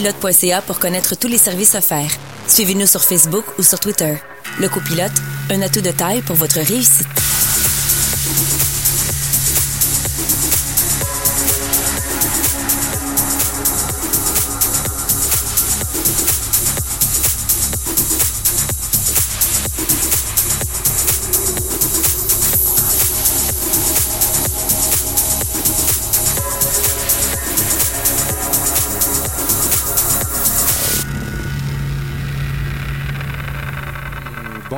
lecopilote.ca pour connaître tous les services offerts. Suivez-nous sur Facebook ou sur Twitter. Le copilote, un atout de taille pour votre réussite.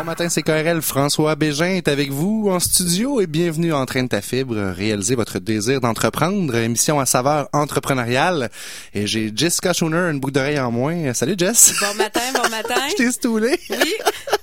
Bon matin, c'est KRL. François Bégin est avec vous en studio et bienvenue en Train de ta fibre, réaliser votre désir d'entreprendre, émission à saveur entrepreneuriale. Et j'ai Jessica Schooner, une boucle d'oreille en moins. Salut Jess. Bon matin, bon matin. Je t'ai stoulé. Oui,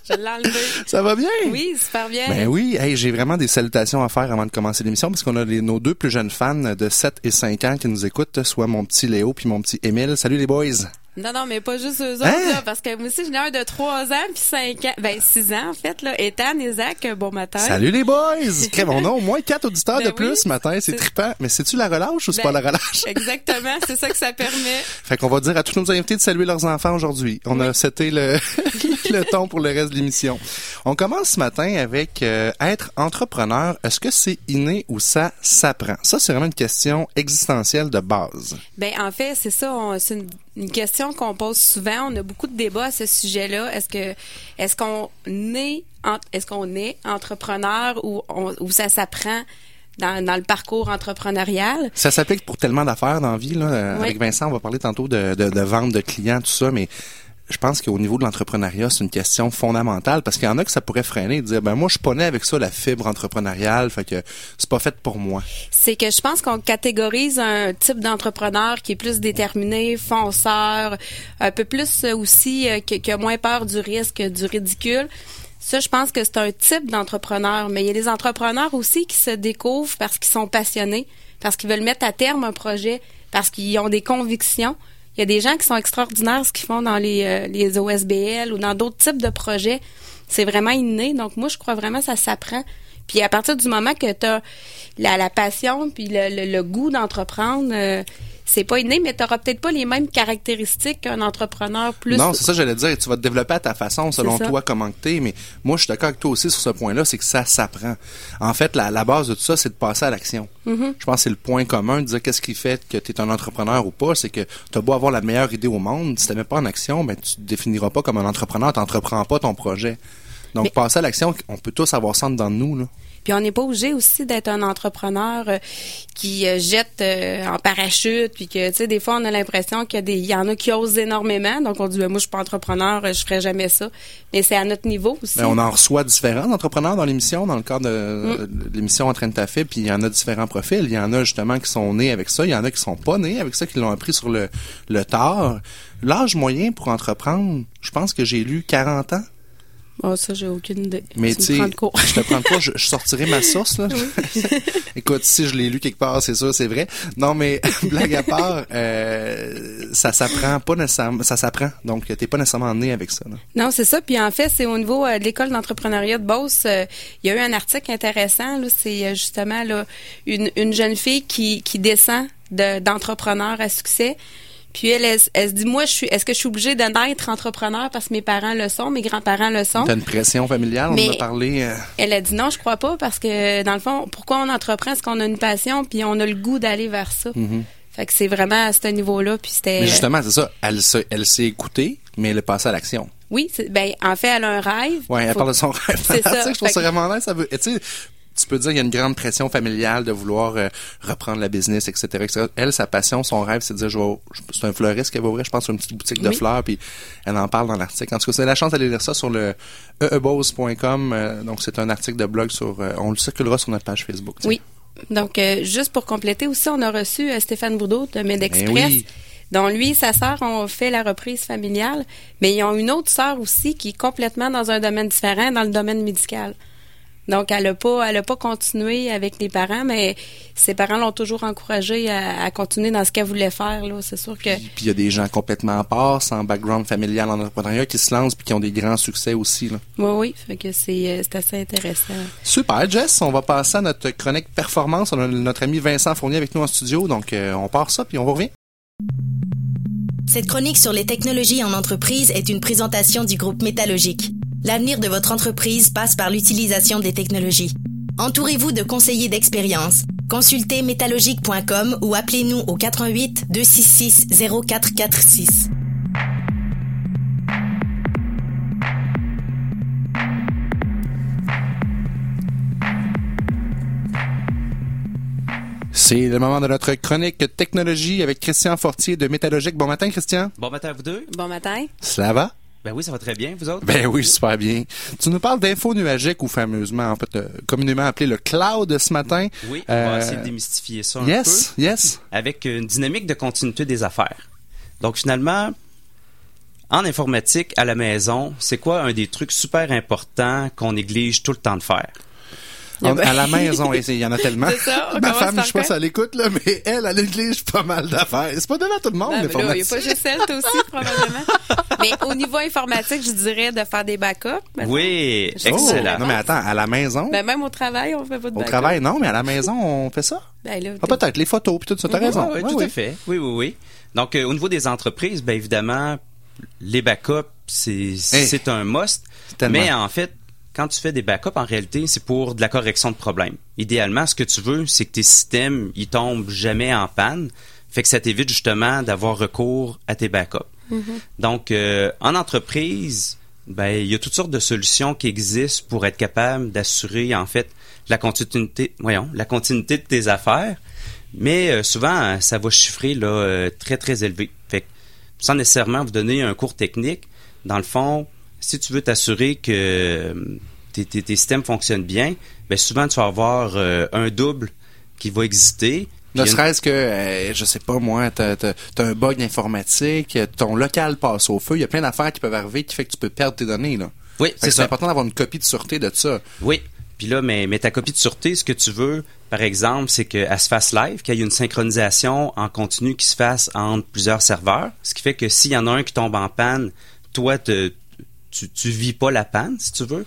je l'ai enlevé. Ça va bien? Oui, super bien. Ben oui, hey, j'ai vraiment des salutations à faire avant de commencer l'émission parce qu'on a les- nos deux plus jeunes fans de 7 et 5 ans qui nous écoutent, soit mon petit Léo puis mon petit Émile. Salut les boys. Non, non, mais pas juste eux autres, Hein? là, parce que moi aussi, j'en ai un de 3 ans, puis 5 ans, ben 6 ans, en fait, là. Ethan et Zach, bon matin. Salut les boys. Crème, on a au moins quatre auditeurs Ben de plus oui, ce matin, c'est trippant. Mais c'est-tu la relâche ou c'est Ben, pas la relâche? Exactement, c'est ça que ça permet. Fait qu'on va dire à tous nos invités de saluer leurs enfants aujourd'hui. On a c'était le, le ton pour le reste de l'émission. On commence ce matin avec euh, être entrepreneur. Est-ce que c'est inné ou ça s'apprend? Ça, c'est vraiment une question existentielle de base. Ben en fait, c'est ça, c'est une, une question qu'on pose souvent. On a beaucoup de débats à ce sujet-là. Est-ce que est-ce qu'on est est-ce qu'on est entrepreneur ou on- ou ça s'apprend dans, dans le parcours entrepreneurial? Ça s'applique pour tellement d'affaires dans la vie. Là. Oui. Avec Vincent, on va parler tantôt de, de, de vente de clients, tout ça, mais je pense qu'au niveau de l'entrepreneuriat, c'est une question fondamentale parce qu'il y en a que ça pourrait freiner et dire ben moi je suis pas né avec ça la fibre entrepreneuriale, fait que c'est pas fait pour moi. C'est que je pense qu'on catégorise un type d'entrepreneur qui est plus déterminé, fonceur, un peu plus aussi euh, qui a moins peur du risque, du ridicule. Ça, je pense que c'est un type d'entrepreneur. Mais il y a des entrepreneurs aussi qui se découvrent parce qu'ils sont passionnés, parce qu'ils veulent mettre à terme un projet, parce qu'ils ont des convictions. Il y a des gens qui sont extraordinaires ce qu'ils font dans les, euh, les OSBL ou dans d'autres types de projets. C'est vraiment inné. Donc, moi, je crois vraiment que ça s'apprend. Puis à partir du moment que tu as la, la passion puis le, le- goût d'entreprendre, euh, c'est pas inné, mais tu n'auras peut-être pas les mêmes caractéristiques qu'un entrepreneur plus. Non, c'est ça que j'allais dire. Tu vas te développer à ta façon, selon toi, comment que t'es. Mais moi, je suis d'accord avec toi aussi sur ce point-là, c'est que ça s'apprend. En fait, la, la base de tout ça, c'est de passer à l'action. Mm-hmm. Je pense que c'est le point commun de dire qu'est-ce qui fait que tu es un entrepreneur ou pas. C'est que tu as beau avoir la meilleure idée au monde, si tu mets pas en action, ben, tu te définiras pas comme un entrepreneur, tu n'entreprends pas ton projet. Donc, Mais- passer à l'action, on peut tous avoir ça dans nous. Là. Puis on n'est pas obligé aussi d'être un entrepreneur euh, qui euh, jette euh, en parachute, puis que tu sais des fois on a l'impression qu'il y a des, il y en a qui osent énormément, donc on dit Ben, moi je suis pas entrepreneur, je ferai jamais ça. Mais c'est à notre niveau aussi. Ben, on en reçoit différents d'entrepreneurs dans l'émission, dans le cadre de, Mm. l'émission En train de taffer, puis il y en a différents profils. Il y en a justement qui sont nés avec ça, il y en a qui sont pas nés avec ça, qui l'ont appris sur le, le tard. L'âge moyen pour entreprendre, je pense que j'ai lu 40 ans. Oh, ça j'ai aucune idée. Mais Tu sais, je te prends de court, je, je sortirai ma source là. Écoute, si je l'ai lu quelque part, c'est sûr, c'est vrai. Non, mais blague à part, euh, ça s'apprend pas nécessairement, ça s'apprend. Donc, t'es pas nécessairement né avec ça. Là. Non, c'est ça. Puis en fait, c'est au niveau euh, de l'école d'entrepreneuriat de Beauce, euh, il y a eu un article intéressant. C'est euh, justement là une, une jeune fille qui, qui descend de- d'entrepreneur à succès. Puis elle, elle, elle se dit, moi, je suis, est-ce que je suis obligée de naître entrepreneur parce que mes parents le sont, mes grands-parents le sont? T'as une pression familiale, on en a parlé. euh, Elle a dit non, je crois pas parce que dans le fond, pourquoi on entreprend, c'est qu'on a une passion puis on a le goût d'aller vers ça? Fait que c'est vraiment à ce niveau-là. Puis c'était. Mm-hmm. Mais justement, c'est ça. Elle, se- elle s'est écoutée, mais elle est passée à l'action. Oui, c'est- ben en fait, elle a un rêve. Ouais, elle parle de son rêve. C'est ça. je trouve ça vraiment nice. Ça veut, tu sais, tu peux dire qu'il y a une grande pression familiale de vouloir euh, reprendre la business, etc., etc. Elle, sa passion, son rêve, c'est de dire, je c'est un fleuriste qu'elle va ouvrir, je pense, une petite boutique de Oui. fleurs, puis elle en parle dans l'article. En tout cas, c'est la chance d'aller lire ça sur le eebose.com. euh, donc, c'est un article de blog sur, euh, on le circulera sur notre page Facebook. tiens. Oui. Donc, euh, juste pour compléter aussi, on a reçu Stéphane Bourdeau de MedExpress. Ben oui. dont lui et sa sœur ont fait la reprise familiale, mais ils ont une autre sœur aussi qui est complètement dans un domaine différent, dans le domaine médical. Donc, elle a pas, elle a pas continué avec les parents, mais ses parents l'ont toujours encouragée à, à continuer dans ce qu'elle voulait faire. Là, c'est sûr que Puis il y a des gens complètement à part, sans background familial en entrepreneuriat, qui se lancent puis qui ont des grands succès aussi. Là. oui, oui, fait que c'est, euh, c'est assez intéressant. Super, Jess. On va passer à notre chronique performance. On a notre ami Vincent Fournier avec nous en studio. Donc, euh, on part ça, puis on vous revient. Cette chronique sur les technologies en entreprise est une présentation du groupe Métallogique. L'avenir de votre entreprise passe par l'utilisation des technologies. Entourez-vous de conseillers d'expérience. Consultez métallogique.com ou appelez-nous au 88 266 0446. C'est le moment de notre chronique technologie avec Christian Fortier de Métallogique. Bon matin, Christian. Bon matin à vous deux. Bon matin. Ça va? Ben oui, ça va très bien, vous autres? Ben oui, super bien. Tu nous parles d'infos nuagiques ou fameusement, en fait, euh, communément appelé le cloud ce matin. Oui, on va essayer de démystifier ça un yes, peu. Yes, yes. Avec une dynamique de continuité des affaires. Donc finalement, en informatique à la maison, c'est quoi un des trucs super importants qu'on néglige tout le temps de faire? On- à la maison, il y en a tellement. C'est ça, Ma femme, je sais pas si elle écoute, là, mais elle, elle néglige pas mal d'affaires. C'est pas donné à tout le monde, Ah, mais là, il n'y a pas juste elle, toi aussi, probablement. mais au niveau informatique, je dirais de faire des backups. Oui, Oh, Oh, excellent. non, mais attends, à la maison, Ben, même au travail, on fait pas de au backup. travail, non, mais à la maison, on fait ça? Ben, là, Ah, peut-être, les photos, puis tout ça, t'as raison. Oui, Ouais, tout oui. à fait. Oui, oui, oui. Donc, euh, au niveau des entreprises, ben évidemment, les backups, c'est c'est un must. Tellement. Mais en fait, quand tu fais des backups, en réalité, c'est pour de la correction de problèmes. Idéalement, ce que tu veux, c'est que tes systèmes, ils tombent jamais en panne. Fait que ça t'évite justement d'avoir recours à tes backups. Donc, euh, en entreprise, ben, il y a toutes sortes de solutions qui existent pour être capable d'assurer, en fait, la continuité, voyons, la continuité de tes affaires. Mais euh, souvent, ça va chiffrer là, euh, très, très élevé. Fait que, sans nécessairement vous donner un cours technique, dans le fond, si tu veux t'assurer que euh, tes, tes- tes systèmes fonctionnent bien, ben souvent, tu vas avoir euh, un double qui va exister. Ne serait-ce que, euh, je sais pas moi, t'as t'as un bug informatique, ton local passe au feu, il y a plein d'affaires qui peuvent arriver qui fait que tu peux perdre tes données. là. Oui, c'est important d'avoir une copie de sûreté de ça. Oui. Puis là, mais, mais ta copie de sûreté, ce que tu veux, par exemple, c'est qu'elle se fasse live, qu'il y ait une synchronisation en continu qui se fasse entre plusieurs serveurs. Ce qui fait que s'il y en a un qui tombe en panne, toi, te- tu, tu vis pas la panne, si tu veux.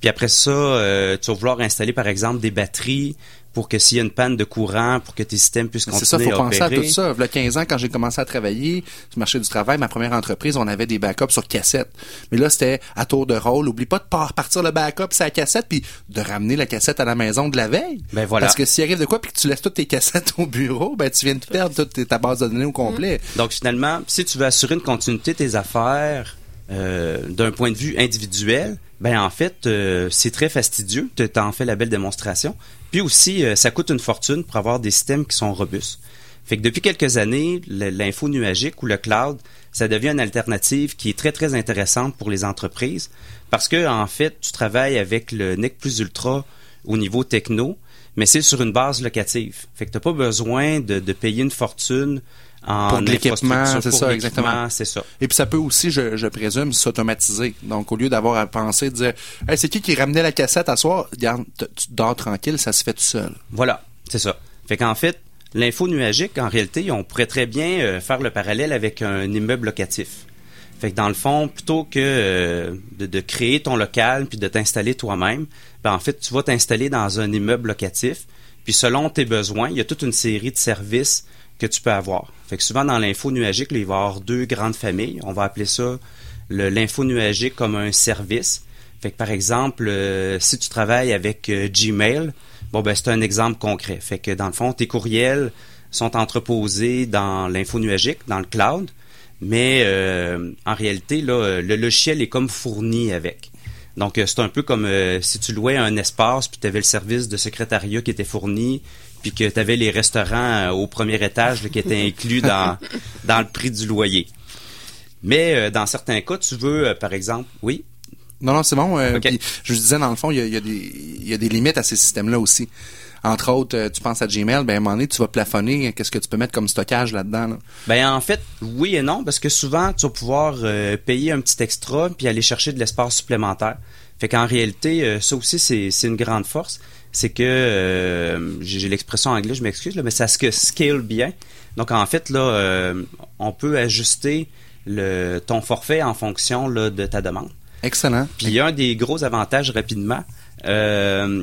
Puis après ça, euh, tu vas vouloir installer, par exemple, des batteries pour que s'il y a une panne de courant, pour que tes systèmes puissent C'est continuer ça, faut à penser à opérer. tout ça. Il y a 15 ans, quand j'ai commencé à travailler sur le marché du travail, ma première entreprise, on avait des backups sur cassette. Mais là, c'était à tour de rôle. Oublie pas de par- partir le backup sur la cassette, puis de ramener la cassette à la maison de la veille. Ben voilà. Parce que s'il arrive de quoi, puis que tu laisses toutes tes cassettes au bureau, ben tu viens de perdre toute ta base de données au complet. Donc finalement, si tu veux assurer une continuité de tes affaires euh, d'un point de vue individuel, ben en fait, euh, c'est très fastidieux. Tu en fais la belle démonstration. Puis aussi, euh, ça coûte une fortune pour avoir des systèmes qui sont robustes. Fait que depuis quelques années, l'info nuagique ou le cloud, ça devient une alternative qui est très très intéressante pour les entreprises parce que en fait, tu travailles avec le NIC plus ultra au niveau techno, mais c'est sur une base locative. Fait que t'as pas besoin de payer une fortune en Pour de l'équipement, c'est ça, exactement. C'est ça. Et puis ça peut aussi, je, je présume, s'automatiser. Donc au lieu d'avoir à penser, de dire hey, c'est qui qui ramenait la cassette à soir, Regarde, t- tu dors tranquille, ça se fait tout seul. Voilà, c'est ça. Fait qu'en fait, l'info nuagique, en réalité, on pourrait très bien euh, faire le parallèle avec un immeuble locatif. Fait que dans le fond, plutôt que euh, de, de créer ton local puis de t'installer toi-même, ben en fait, tu vas t'installer dans un immeuble locatif. Puis selon tes besoins, il y a toute une série de services que tu peux avoir. Fait que souvent dans l'info nuagique, il va y avoir deux grandes familles. On va appeler ça l'info nuagique comme un service. Fait que par exemple, euh, si tu travailles avec euh, Gmail, bon ben c'est un exemple concret. Fait que dans le fond, tes courriels sont entreposés dans l'info nuagique, dans le cloud, mais euh, en réalité, le logiciel est comme fourni avec. Donc c'est un peu comme si tu louais un espace puis tu avais le service de secrétariat qui était fourni puis que tu avais les restaurants euh, au premier étage là, qui étaient inclus dans dans le prix du loyer. Mais euh, dans certains cas, tu veux euh, par exemple, oui, Non, non, c'est bon. euh, je disais, dans le fond, il y a, y a des, il y a des limites à ces systèmes-là aussi. Entre autres, tu penses à Gmail, ben à un moment donné, tu vas plafonner. Qu'est-ce que tu peux mettre comme stockage là-dedans? là? Ben en fait, oui et non, parce que souvent, tu vas pouvoir payer un petit extra puis aller chercher de l'espace supplémentaire. Fait qu'en réalité, ça aussi, c'est une grande force. C'est que, euh, j'ai l'expression en anglais, je m'excuse, mais ça se scale bien. Donc en fait, là, euh, on peut ajuster le, ton forfait en fonction là, de ta demande. Excellent. Puis il y a un des gros avantages rapidement, euh,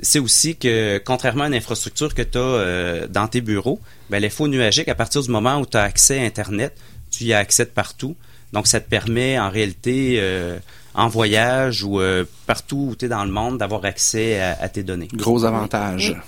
c'est aussi que contrairement à une infrastructure que tu as dans tes bureaux, ben, l'info nuagique, à partir du moment où tu as accès à Internet, tu y as accès de partout. Donc, ça te permet en réalité, euh, en voyage ou euh, partout où tu es dans le monde, d'avoir accès à, à tes données. Gros avantage. Oui.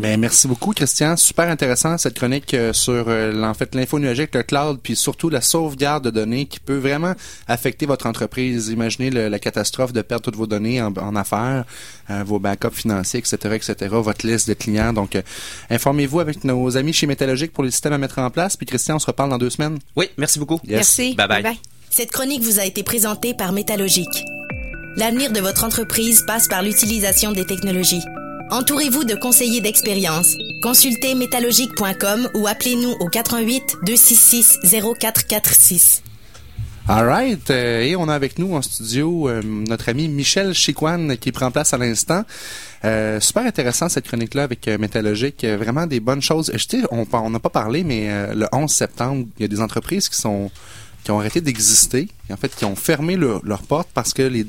Ben, merci beaucoup, Christian. Super intéressant cette chronique euh, sur euh, en fait l'info nuagique, le cloud, puis surtout la sauvegarde de données qui peut vraiment affecter votre entreprise. Imaginez le- la catastrophe de perdre toutes vos données en, en affaires, euh, vos backups financiers, etc., etc., votre liste de clients. Donc, euh, informez-vous avec nos amis chez Métallogique pour les systèmes à mettre en place. Puis Christian, on se reparle dans deux semaines. Oui, merci beaucoup. Yes. Merci. Bye bye. Cette chronique vous a été présentée par Métallogique. L'avenir de votre entreprise passe par l'utilisation des technologies. Entourez-vous de conseillers d'expérience. Consultez métallogique.com ou appelez-nous au 88 266 0446. All right. Euh, et on a avec nous en studio euh, notre ami Michel Chiquan qui prend place à l'instant. Euh, super intéressant cette chronique-là avec Métallogique. Vraiment des bonnes choses. Je sais, on n'a pas parlé, mais le 11 septembre, il y a des entreprises qui sont qui ont arrêté d'exister, en fait, qui ont fermé leur- leurs portes parce que les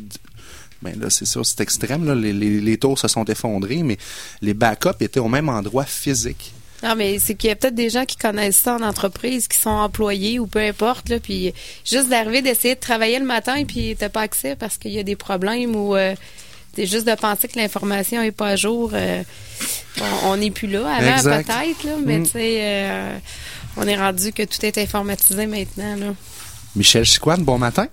ben là, c'est sûr, c'est extrême. Là. Les, les, les taux se sont effondrés, mais les backups étaient au même endroit physique. Non, mais c'est qu'il y a peut-être des gens qui connaissent ça en entreprise, qui sont employés ou peu importe, là, puis juste d'arriver, d'essayer de travailler le matin et puis t'as pas accès parce qu'il y a des problèmes ou euh, c'est juste de penser que l'information est pas à jour. euh, on- n'est plus là. Avant, peut-être, là, mais Mm. tu sais, euh, on est rendu que tout est informatisé maintenant, là. Michel Chiquan, bon matin.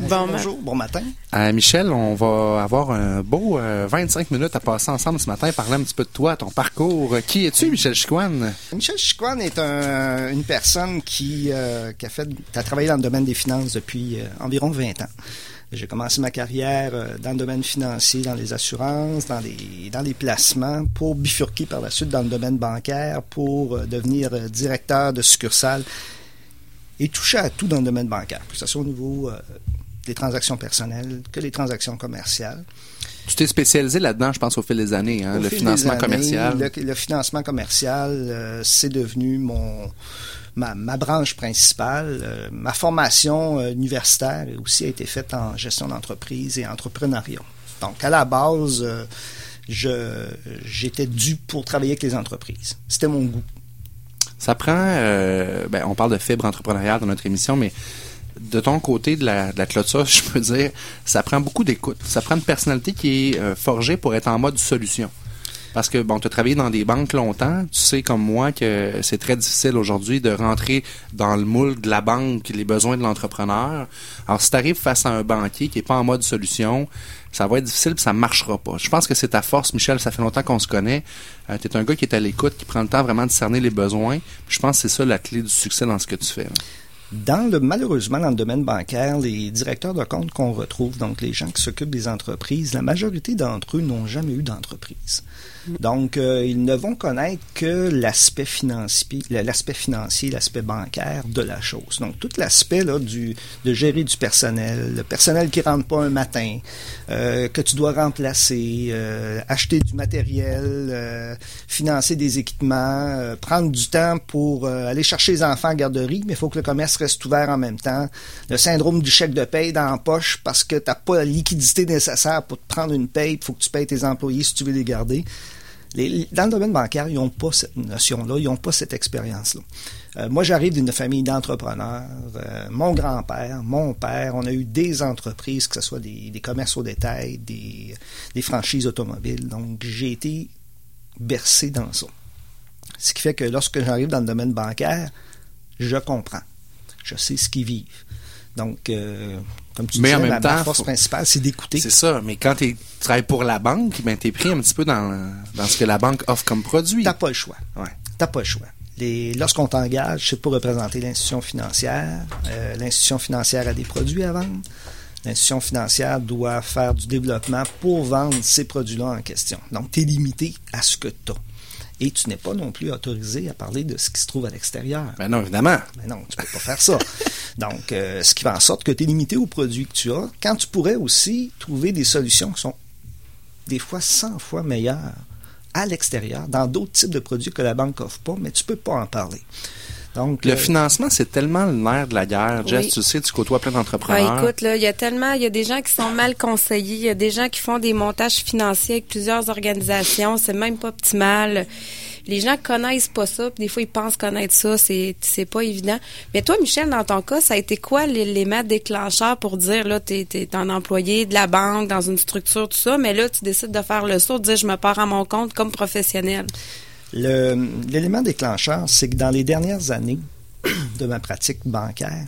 Bon, bonjour, bon matin. Euh, Michel, on va avoir un beau euh, 25 minutes à passer ensemble ce matin, parler un petit peu de toi, ton parcours. Euh, Qui es-tu, Michel Chiquan? Michel Chiquan est un- une personne qui, euh, qui a fait, qui a travaillé dans le domaine des finances depuis euh, environ 20 ans. J'ai commencé ma carrière euh, dans le domaine financier, dans les assurances, dans les, dans les placements, pour bifurquer par la suite dans le domaine bancaire, pour euh, devenir euh, directeur de succursale et toucher à tout dans le domaine bancaire, que ce soit au niveau euh, des transactions personnelles que des transactions commerciales. Tu t'es spécialisé là-dedans, je pense, au fil des années, hein, le fil financement des années, commercial. Le, le financement commercial, c'est devenu mon ma, ma branche principale. Euh, ma formation euh, universitaire aussi a été faite en gestion d'entreprise et entrepreneuriat. Donc, à la base, euh, je j'étais dû pour travailler avec les entreprises. C'était mon goût. Ça prend, euh, ben, on parle de fibre entrepreneuriale dans notre émission, mais de ton côté de la, de la clôture, je peux dire, ça prend beaucoup d'écoute. Ça prend une personnalité qui est euh, forgée pour être en mode solution. Parce que, bon, tu as travaillé dans des banques longtemps. Tu sais, comme moi, que c'est très difficile aujourd'hui de rentrer dans le moule de la banque, les besoins de l'entrepreneur. Alors, si tu arrives face à un banquier qui est pas en mode solution, ça va être difficile puis ça marchera pas. Je pense que c'est ta force, Michel. Ça fait longtemps qu'on se connaît. Euh, tu es un gars qui est à l'écoute, qui prend le temps vraiment de cerner les besoins. Je pense que c'est ça la clé du succès dans ce que tu fais. Dans le, malheureusement, dans le domaine bancaire, les directeurs de compte qu'on retrouve, donc les gens qui s'occupent des entreprises, la majorité d'entre eux n'ont jamais eu d'entreprise. Donc, euh, ils ne vont connaître que l'aspect financier, l'aspect financier, l'aspect bancaire de la chose. Donc, tout l'aspect là du de gérer du personnel, le personnel qui rentre pas un matin, euh, que tu dois remplacer, euh, acheter du matériel, euh, financer des équipements, euh, prendre du temps pour euh, aller chercher les enfants la garderie, mais il faut que le commerce reste ouvert en même temps. Le syndrome du chèque de paye dans la poche parce que tu n'as pas la liquidité nécessaire pour te prendre une paye, il faut que tu payes tes employés si tu veux les garder. Dans le domaine bancaire, ils n'ont pas cette notion-là, ils n'ont pas cette expérience-là. Euh, moi, j'arrive d'une famille d'entrepreneurs. Euh, mon grand-père, mon père, on a eu des entreprises, que ce soit des, des commerces au détail, des, des franchises automobiles. Donc, j'ai été bercé dans ça. Ce qui fait que lorsque j'arrive dans le domaine bancaire, je comprends. Je sais ce qu'ils vivent. Donc, euh, comme tu Mais disais, en même temps, force faut- principale, c'est d'écouter. C'est ça. Mais quand tu travailles pour la banque, ben, t'es pris un petit peu dans, dans ce que la banque offre comme produit. T'as pas le choix. Ouais. T'as pas le choix. Lorsqu'on t'engage, c'est pour représenter l'institution financière. Euh, l'institution financière a des produits à vendre. L'institution financière doit faire du développement pour vendre ces produits-là en question. Donc, tu es limité à ce que tu as. Et tu n'es pas non plus autorisé à parler de ce qui se trouve à l'extérieur. Ben non, évidemment. Mais non, tu peux pas faire ça. Donc, euh, ce qui fait en sorte que tu es limité aux produits que tu as, quand tu pourrais aussi trouver des solutions qui sont des fois 100 fois meilleures à l'extérieur, dans d'autres types de produits que la banque offre pas, mais tu peux pas en parler. Donc, Le euh, financement, c'est tellement le nerf de la guerre. Jess, tu sais, tu côtoies plein d'entrepreneurs. écoute, là, il y a tellement, il y a des gens qui sont mal conseillés, il y a des gens qui font des montages financiers avec plusieurs organisations, c'est même pas optimal. les gens connaissent pas ça, puis des fois ils pensent connaître ça, c'est c'est pas évident. Mais toi, Michel, dans ton cas, ça a été quoi l'élément déclencheur pour dire là, t'es es un employé de la banque dans une structure tout ça, mais là tu décides de faire le saut, de dire je me pars à mon compte comme professionnel? L'élément déclencheur, c'est que dans les dernières années, de ma pratique bancaire,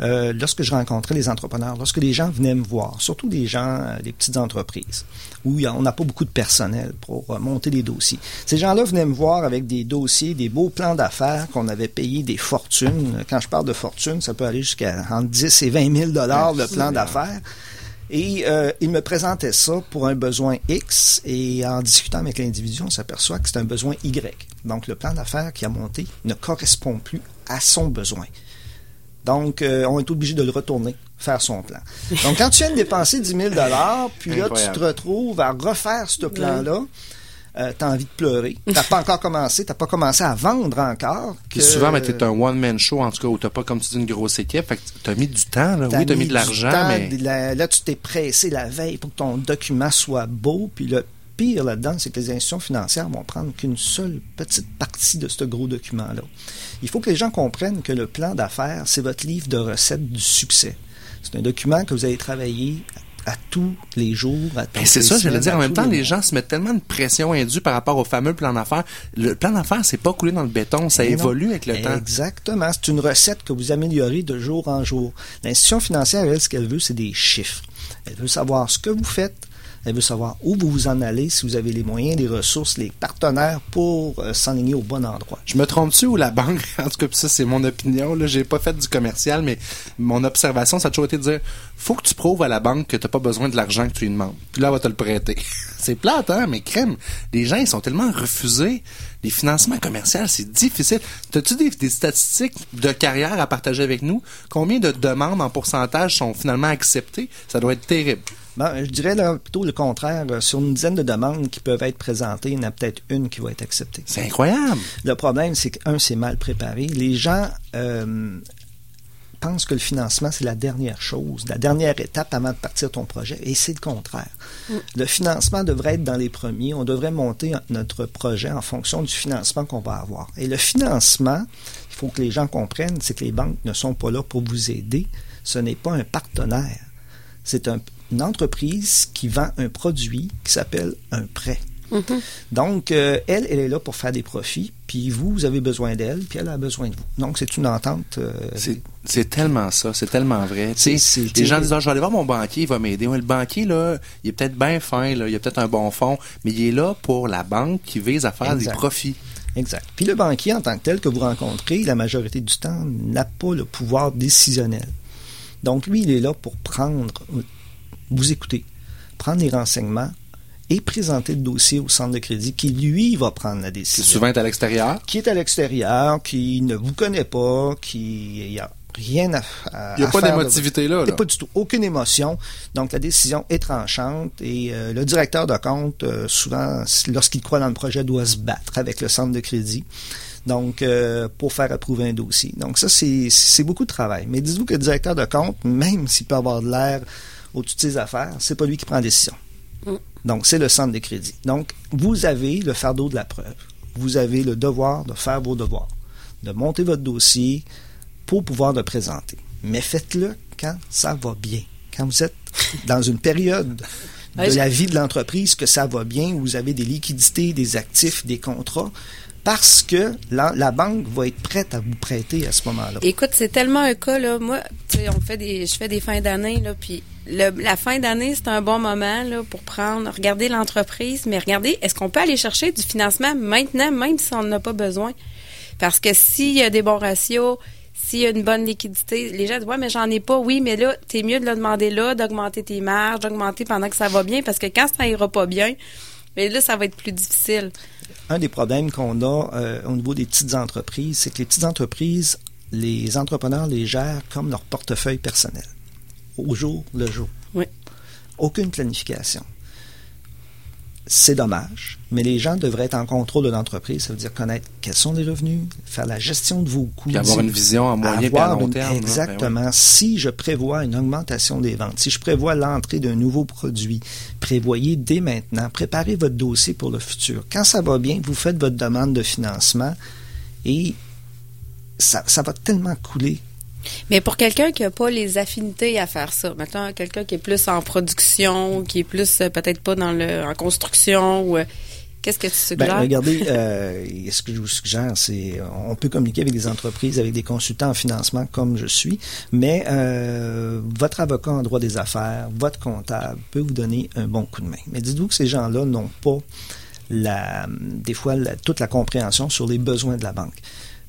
euh, lorsque je rencontrais les entrepreneurs, lorsque les gens venaient me voir, surtout des gens, euh, des petites entreprises, où on n'a pas beaucoup de personnel pour euh, monter des dossiers. Ces gens-là venaient me voir avec des dossiers, des beaux plans d'affaires qu'on avait payés des fortunes. Quand je parle de fortune, ça peut aller jusqu'à entre 10 et 20 000 dollars de plan d'affaires. Et euh, il me présentait ça pour un besoin X et en discutant avec l'individu, on s'aperçoit que c'est un besoin Y. Donc le plan d'affaires qui a monté ne correspond plus à son besoin. Donc, euh, on est obligé de le retourner, faire son plan. Donc, quand tu viens de dépenser 10 000 puis là, tu te retrouves à refaire ce plan-là, euh, tu as envie de pleurer. Tu pas encore commencé, tu pas commencé à vendre encore. Puis souvent, mais es un one-man show, en tout cas, où tu pas, comme tu dis, une grosse équipe. Fait que tu as mis du temps, là. oui, tu as mis de l'argent, mais... Là, tu t'es pressé la veille pour que ton document soit beau, puis le pire là-dedans, c'est que les institutions financières vont prendre qu'une seule petite partie de ce gros document-là. Il faut que les gens comprennent que le plan d'affaires, c'est votre livre de recettes du succès. C'est un document que vous avez travaillé à tous les jours. Ben, c'est ça, je veux dire. En même temps, les, gens se mettent tellement de pression indue par rapport au fameux plan d'affaires. Le plan d'affaires, c'est pas coulé dans le béton, ça évolue avec le temps. Exactement. C'est une recette que vous améliorez de jour en jour. L'institution financière, elle, ce qu'elle veut, c'est des chiffres. Elle veut savoir ce que vous faites, elle veut savoir où vous vous en allez, si vous avez les moyens, les ressources, les partenaires pour euh, s'enligner au bon endroit. Je me trompe-tu ou la banque, en tout cas, ça c'est mon opinion, là, j'ai pas fait du commercial, mais mon observation, ça a toujours été de dire, faut que tu prouves à la banque que t'as pas besoin de l'argent que tu lui demandes. Puis là, elle va te le prêter. c'est plate, hein, mais crème. Les gens, ils sont tellement refusés. Les financements commerciaux, c'est difficile. T'as-tu des, des statistiques de carrière à partager avec nous? Combien de demandes en pourcentage sont finalement acceptées? Ça doit être terrible. Ben, je dirais là, plutôt le contraire. Sur une dizaine de demandes qui peuvent être présentées, il y en a peut-être une qui va être acceptée. C'est incroyable. Le problème, c'est qu'un, c'est mal préparé. Les gens euh, pensent que le financement, c'est la dernière chose, la dernière étape avant de partir ton projet. Et c'est le contraire. Mm. Le financement devrait être dans les premiers. On devrait monter notre projet en fonction du financement qu'on va avoir. Et le financement, il faut que les gens comprennent, c'est que les banques ne sont pas là pour vous aider. Ce n'est pas un partenaire. C'est un, une entreprise qui vend un produit qui s'appelle un prêt. Mm-hmm. Donc, euh, elle, elle est là pour faire des profits, puis vous, vous avez besoin d'elle, puis elle a besoin de vous. Donc, c'est une entente. Euh, c'est tellement ça, c'est tellement vrai. les gens disent, ah, je vais aller voir mon banquier, il va m'aider. le banquier, là, il est peut-être bien fin, là, il a peut-être un bon fond, mais il est là pour la banque qui vise à faire des profits. Exact. Puis le banquier, en tant que tel que vous rencontrez, la majorité du temps, n'a pas le pouvoir décisionnel. Donc, lui, il est là pour prendre vous écoutez, prendre les renseignements et présenter le dossier au centre de crédit qui, lui, va prendre la décision. Qui souvent est à l'extérieur. Qui est à l'extérieur, qui ne vous connaît pas, qui n'y a rien à, Il n'y a pas d'émotivité là, Il n'y a pas du tout. Aucune émotion. Donc, la décision est tranchante et euh, le directeur de compte, euh, souvent, lorsqu'il croit dans le projet, doit se battre avec le centre de crédit. Donc, euh, pour faire approuver un dossier. Donc, ça, c'est beaucoup de travail. Mais dites-vous que le directeur de compte, même s'il peut avoir de l'air au-dessus de ses affaires, c'est pas lui qui prend la décision. Mm. Donc, c'est le centre de crédit. Donc, vous avez le fardeau de la preuve. Vous avez le devoir de faire vos devoirs, de monter votre dossier pour pouvoir le présenter. Mais faites-le quand ça va bien. Quand vous êtes dans une période de la vie de l'entreprise que ça va bien, où vous avez des liquidités, des actifs, des contrats, parce que la, banque va être prête à vous prêter à ce moment-là. Écoute, c'est tellement un cas là. Moi, on fait des, je fais des fins d'année là, puis la fin d'année, c'est un bon moment là, pour prendre, regarder l'entreprise, mais regarder, est-ce qu'on peut aller chercher du financement maintenant, même si on n'en a pas besoin? Parce que s'il y a des bons ratios, s'il y a une bonne liquidité, les gens disent Ouais, mais j'en ai pas, oui, mais là, t'es mieux de le demander là, d'augmenter tes marges, d'augmenter pendant que ça va bien, parce que quand ça ira pas bien, mais là, ça va être plus difficile un des problèmes qu'on a euh, au niveau des petites entreprises, c'est que les petites entreprises, les entrepreneurs les gèrent comme leur portefeuille personnel, au jour le jour. Oui. Aucune planification. C'est dommage, mais les gens devraient être en contrôle de l'entreprise. Ça veut dire connaître quels sont les revenus, faire la gestion de vos coûts. Puis avoir une vision à moyen et à long terme. Exactement. Ben si je prévois une augmentation des ventes, si je prévois l'entrée d'un nouveau produit, prévoyez dès maintenant, préparez votre dossier pour le futur. Quand ça va bien, vous faites votre demande de financement et ça, ça va tellement couler mais pour quelqu'un qui n'a pas les affinités à faire ça, maintenant quelqu'un qui est plus en production, qui est plus euh, peut-être pas dans le en construction ou euh, Qu'est-ce que tu suggères? Ben, regardez, euh, ce que je vous suggère, c'est on peut communiquer avec des entreprises, avec des consultants en financement comme je suis, mais votre avocat en droit des affaires, votre comptable peut vous donner un bon coup de main. Mais dites-vous que ces gens-là n'ont pas la, des fois toute la compréhension sur les besoins de la banque.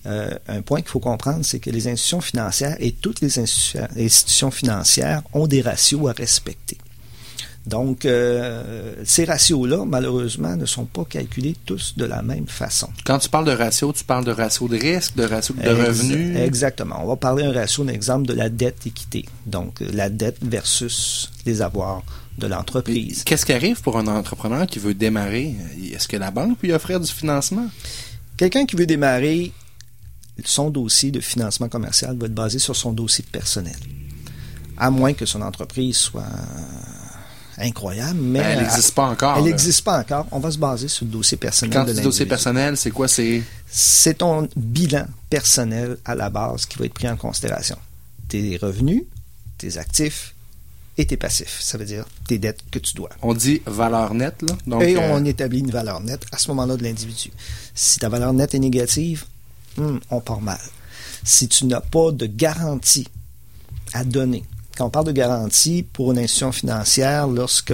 Euh, un point qu'il faut comprendre, c'est que les institutions financières et toutes les institutions financières ont des ratios à respecter. Donc, euh, ces ratios-là, malheureusement, ne sont pas calculés tous de la même façon. Quand tu parles de ratio, tu parles de ratio de risque, de ratio de revenus? Exactement. On va parler un ratio, un exemple de la dette équité. Donc, la dette versus les avoirs de l'entreprise. Qu'est-ce qui arrive pour un entrepreneur qui veut démarrer? Est-ce que la banque peut lui offrir du financement? Quelqu'un qui veut démarrer, son dossier de financement commercial va être basé sur son dossier personnel. À moins que son entreprise soit incroyable, mais... Elle n'existe pas encore. Elle n'existe pas encore. On va se baser sur le dossier personnel. Quand tu dis dossier personnel, c'est quoi? C'est C'est ton bilan personnel à la base qui va être pris en considération. Tes revenus, tes actifs et tes passifs. Ça veut dire tes dettes que tu dois. On dit valeur nette, là? Donc, et on euh, établit une valeur nette à ce moment-là de l'individu. Si ta valeur nette est négative, Hmm, on part mal. Si tu n'as pas de garantie à donner, quand on parle de garantie pour une institution financière, lorsque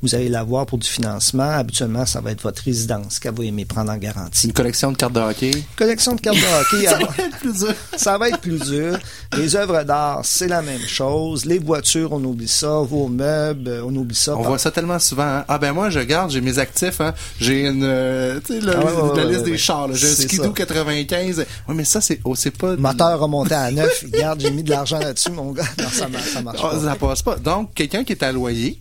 vous allez l'avoir pour du financement, habituellement, ça va être votre résidence qu'elle va aimer prendre en garantie. Une collection de cartes de hockey? Collection de cartes de hockey. ça va être plus dur. ça va être plus dur. Les œuvres d'art, c'est la même chose. Les voitures, on oublie ça. Vos meubles, on oublie ça. On voit ça tellement souvent. Hein. Ah ben moi, je garde, j'ai mes actifs. Hein. J'ai une, euh, tu sais, ah la, liste des chars. J'ai un Skidoo 95. Oui, mais ça, c'est oh, pas... Moteur remonté à neuf. Regarde, j'ai mis de l'argent là-dessus, mon gars. Non, ça marche, ça marche ah, Ça passe pas. Donc, quelqu'un qui est à loyer,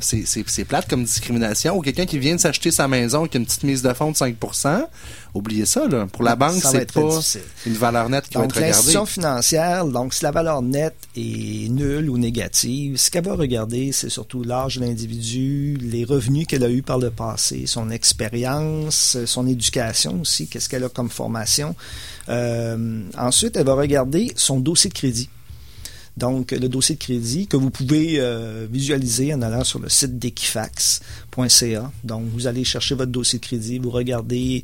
c'est plate comme discrimination. Ou quelqu'un qui vient de s'acheter sa maison avec une petite mise de fonds de 5% oubliez ça. Là. Pour la banque, c'est pas une valeur nette qui va être regardée. l'institution financière, donc si la valeur nette est nulle ou négative, ce qu'elle va regarder, c'est surtout l'âge de l'individu, les revenus qu'elle a eu par le passé, son expérience, son éducation aussi, qu'est-ce qu'elle a comme formation. Euh, ensuite, elle va regarder son dossier de crédit. Donc, le dossier de crédit que vous pouvez euh, visualiser en allant sur le site d'Equifax.ca. Donc, vous allez chercher votre dossier de crédit, vous regardez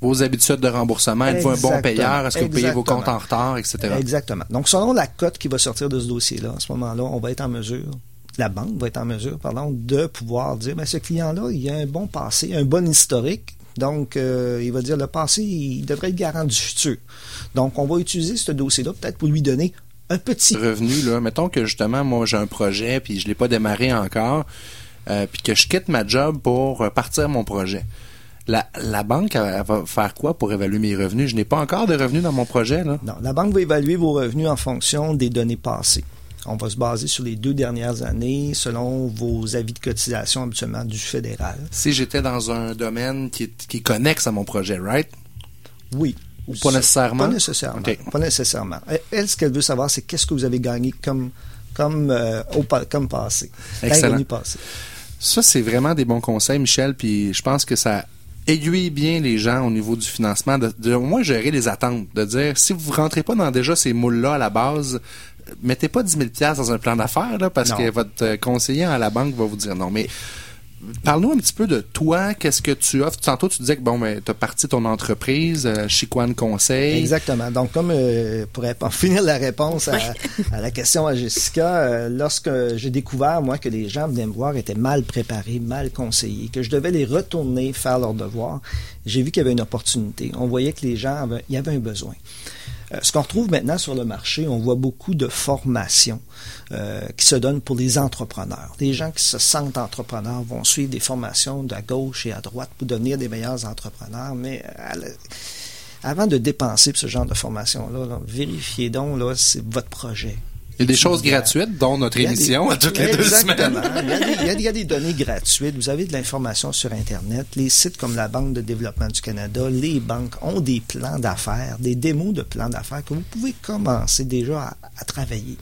vos habitudes de remboursement, êtes-vous un bon payeur, est-ce que vous payez vos comptes en retard, etc. Exactement. Donc, selon la cote qui va sortir de ce dossier-là, à ce moment-là, on va être en mesure, la banque va être en mesure, pardon, de pouvoir dire, ben, ce client-là, il a un bon passé, un bon historique, donc, euh, il va dire le passé, il devrait être garant du futur. Donc, on va utiliser ce dossier-là peut-être pour lui donner un petit revenu là. Mettons que justement moi j'ai un projet puis je l'ai pas démarré encore, euh, puis que je quitte ma job pour euh, partir mon projet. La, la banque elle, va faire quoi pour évaluer mes revenus? Je n'ai pas encore de revenus dans mon projet là. Non, la banque va évaluer vos revenus en fonction des données passées. On va se baser sur les deux dernières années selon vos avis de cotisation habituellement du fédéral. Si j'étais dans un domaine qui est, qui est connexe à mon projet, right? Oui, pas nécessairement? Pas nécessairement. Pas nécessairement. Elle, ce qu'elle veut savoir, c'est qu'est-ce que vous avez gagné comme, comme, euh, au, comme passé. Excellent. Passé. Ça, c'est vraiment des bons conseils, Michel, puis je pense que ça aiguille bien les gens au niveau du financement, de, de au moins gérer les attentes, de dire, si vous rentrez pas dans déjà ces moules-là à la base, mettez pas 10 000 dans un plan d'affaires, parce que votre conseiller à la banque va vous dire non. Mais Parle-nous un petit peu de toi, qu'est-ce que tu offres? Tantôt, tu disais que bon, ben, tu as parti ton entreprise, euh, Chiquan Conseil. Exactement. Donc, comme euh, pour finir la réponse à, la question à Jessica, euh, lorsque j'ai découvert, moi, que les gens venaient me voir étaient mal préparés, mal conseillés, que je devais les retourner faire leur devoir, j'ai vu qu'il y avait une opportunité. On voyait que les gens avaient, il y avait un besoin. Euh, ce qu'on retrouve maintenant sur le marché, on voit beaucoup de formations euh, qui se donnent pour les entrepreneurs. Les gens qui se sentent entrepreneurs vont suivre des formations de gauche et à droite pour devenir des meilleurs entrepreneurs, mais avant de dépenser pour ce genre de formation-là, vérifiez donc là, c'est votre projet. Il y a des choses gratuites, dont notre émission à toutes les deux Exactement. semaines. il, y a des, il, y a, il y a des données gratuites. Vous avez de l'information sur Internet. Les sites comme la Banque de développement du Canada, les banques ont des plans d'affaires, des démos de plans d'affaires que vous pouvez commencer déjà à, à travailler.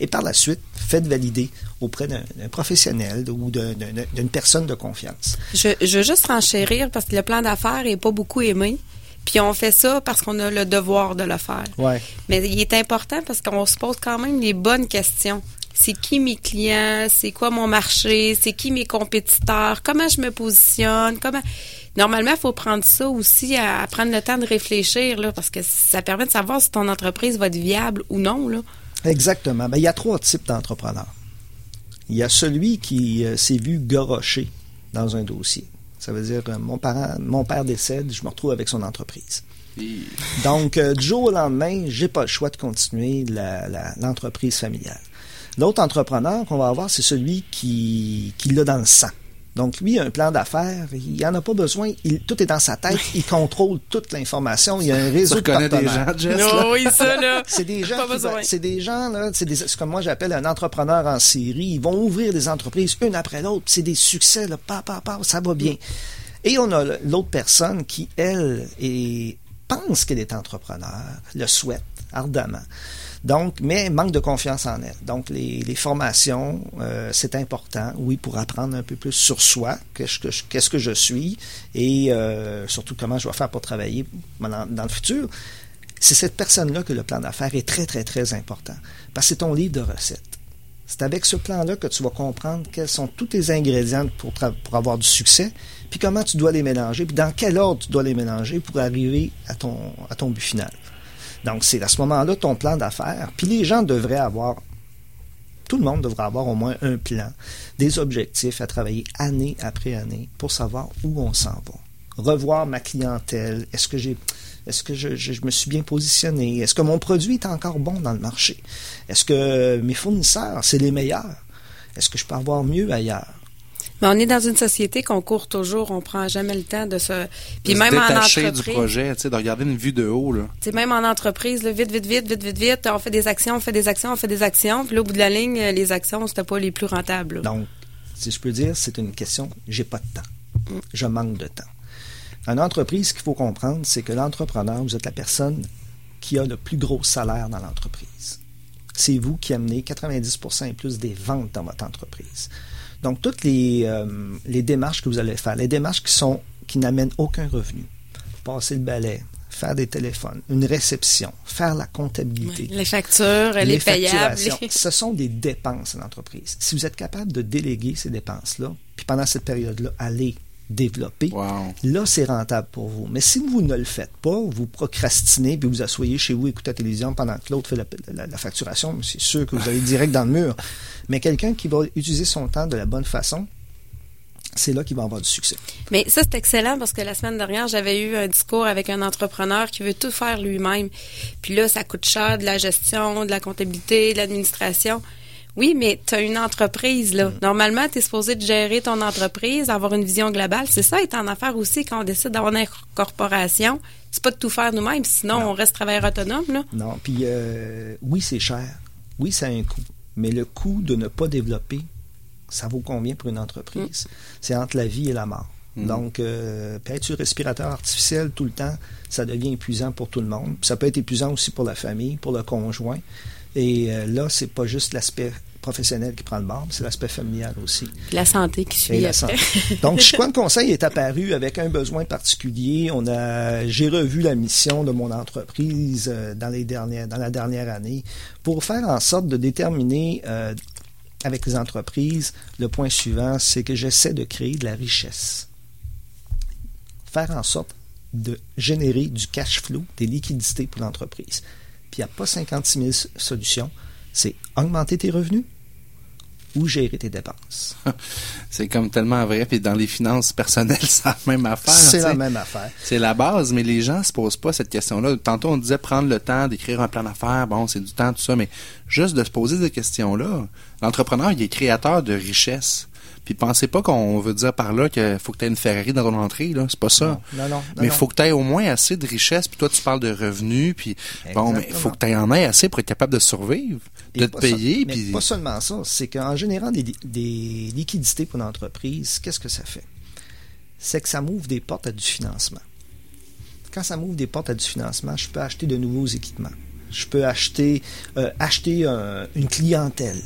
Et par la suite, faites valider auprès d'un professionnel ou d'une personne de confiance. Je, je veux juste renchérir parce que le plan d'affaires n'est pas beaucoup aimé. Puis on fait ça parce qu'on a le devoir de le faire. Ouais. Mais il est important parce qu'on se pose quand même les bonnes questions. C'est qui mes clients? C'est quoi mon marché? C'est qui mes compétiteurs? Comment je me positionne? Comment... Normalement, il faut prendre ça aussi à, à, prendre le temps de réfléchir, là, parce que ça permet de savoir si ton entreprise va être viable ou non. Là. Exactement. Ben, il y a trois types d'entrepreneurs. Il y a celui qui euh, s'est vu gorocher dans un dossier. Ça veut dire, euh, mon, parent, mon père décède, je me retrouve avec son entreprise. Donc, euh, du jour au lendemain, j'ai pas le choix de continuer l'entreprise familiale. L'autre entrepreneur qu'on va avoir, c'est celui qui, qui l'a dans le sang. Donc, lui, un plan d'affaires, il n'en a pas besoin. Il, tout est dans sa tête. Il contrôle toute l'information. Il y a un réseau tu de des gens, Jess, non, oui, ça, là. C'est des gens, c'est des gens, là, c'est comme moi j'appelle un entrepreneur en série. Ils vont ouvrir des entreprises une après l'autre. C'est des succès, là. Pa, pa, pa, ça va bien. Et on a l'autre personne qui, elle, est, pense qu'elle est entrepreneur, le souhaite ardemment. Donc, mais manque de confiance en elle. Donc, les, les formations, euh, c'est important, oui, pour apprendre un peu plus sur soi, qu'est-ce que, qu'est-ce que je suis, et euh, surtout comment je vais faire pour travailler dans, dans le futur. C'est cette personne-là que le plan d'affaires est très, très, très important. Parce que c'est ton livre de recettes. C'est avec ce plan-là que tu vas comprendre quels sont tous tes ingrédients pour, pour avoir du succès, puis comment tu dois les mélanger, puis dans quel ordre tu dois les mélanger pour arriver à ton, à ton but final. Donc, c'est à ce moment-là ton plan d'affaires. Puis les gens devraient avoir, tout le monde devrait avoir au moins un plan, des objectifs à travailler année après année pour savoir où on s'en va. Revoir ma clientèle. Est-ce que j'ai est-ce que je, je, je, me suis bien positionné? Est-ce que mon produit est encore bon dans le marché? Est-ce que mes fournisseurs, c'est les meilleurs? Est-ce que je peux avoir mieux ailleurs? Mais on est dans une société qu'on court toujours, on prend jamais le temps de se. Puis de même se en entreprise. du projet, tu sais, de regarder une vue de haut là. Tu sais, même en entreprise, là, vite, vite, vite, vite, vite, vite, on fait des actions, on fait des actions, on fait des actions. Puis là, au bout de la ligne, les actions, c'était pas les plus rentables. Là. Donc, si je peux dire, c'est une question. J'ai pas de temps. Mm. Je manque de temps. Une entreprise, ce qu'il faut comprendre, c'est que l'entrepreneur, vous êtes la personne qui a le plus gros salaire dans l'entreprise. C'est vous qui amenez 90% et plus des ventes dans votre entreprise. Donc, toutes les, euh, les démarches que vous allez faire, les démarches qui sont qui n'amènent aucun revenu, passer le balai, faire des téléphones, une réception, faire la comptabilité. Oui, les factures, les, les payables. Les... Ce sont des dépenses à l'entreprise. Si vous êtes capable de déléguer ces dépenses-là, puis pendant cette période-là, allez développer, wow. là, c'est rentable pour vous. Mais si vous ne le faites pas, vous procrastinez, puis vous asseyez chez vous, écoutez la télévision pendant que l'autre fait la, la, la facturation, c'est sûr que vous allez direct dans le mur. Mais quelqu'un qui va utiliser son temps de la bonne façon, c'est là qu'il va avoir du succès. Mais ça, c'est excellent parce que la semaine dernière, j'avais eu un discours avec un entrepreneur qui veut tout faire lui-même. Puis là, ça coûte cher de la gestion, de la comptabilité, de l'administration. Oui, mais tu as une entreprise, là. Mm. Normalement, tu es supposé de gérer ton entreprise, avoir une vision globale. C'est ça, être en affaires aussi, quand on décide d'avoir une corporation. C'est pas de tout faire nous-mêmes, sinon non. on reste travailleur autonome, là. Non, puis euh, oui, c'est cher. Oui, ça a un coût. Mais le coût de ne pas développer, ça vaut combien pour une entreprise? Mm. C'est entre la vie et la mort. Mm. Donc, euh, être sur respirateur artificiel tout le temps, ça devient épuisant pour tout le monde. Puis ça peut être épuisant aussi pour la famille, pour le conjoint. Et euh, là, c'est pas juste l'aspect professionnel qui prend le bord, c'est l'aspect familial aussi. La santé qui suit. la santé. Donc, Chicoine Conseil est apparu avec un besoin particulier. On a, j'ai revu la mission de mon entreprise euh, dans les dernières, dans la dernière année, pour faire en sorte de déterminer euh, avec les entreprises le point suivant, c'est que j'essaie de créer de la richesse, faire en sorte de générer du cash flow, des liquidités pour l'entreprise. Puis il n'y a pas 56 000 solutions. C'est augmenter tes revenus ou gérer tes dépenses. c'est comme tellement vrai. Puis dans les finances personnelles, c'est la même affaire. C'est la même affaire. C'est la base, mais les gens se posent pas cette question-là. Tantôt, on disait prendre le temps d'écrire un plan d'affaires. Bon, c'est du temps, tout ça, mais juste de se poser ces questions-là. L'entrepreneur, il est créateur de richesse. Puis pensez pas qu'on veut dire par là qu'il faut que tu aies une Ferrari dans ton entrée, là. C'est pas ça. Non, non, non, mais il faut que tu aies au moins assez de richesse. Puis toi, tu parles de revenus. Puis bon, mais il faut que tu en aies assez pour être capable de survivre, Et de te payer. ça- mais Puis pas seulement ça, c'est qu'en générant des, des liquidités pour l'entreprise, qu'est-ce que ça fait? C'est que ça m'ouvre des portes à du financement. Quand ça m'ouvre des portes à du financement, je peux acheter de nouveaux équipements. Je peux acheter, euh, acheter un- une clientèle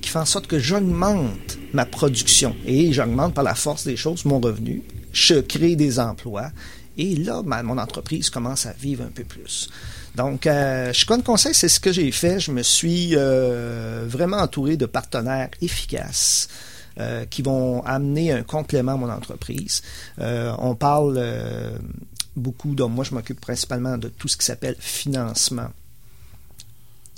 qui fait en sorte que j'augmente ma production et j'augmente par la force des choses mon revenu. Je crée des emplois et là, mon entreprise commence à vivre un peu plus. Donc, euh, je connais conseil, c'est ce que j'ai fait. Je me suis euh, vraiment entouré de partenaires efficaces euh, qui vont amener un complément à mon entreprise. Euh, on parle beaucoup, moi je m'occupe principalement de tout ce qui s'appelle financement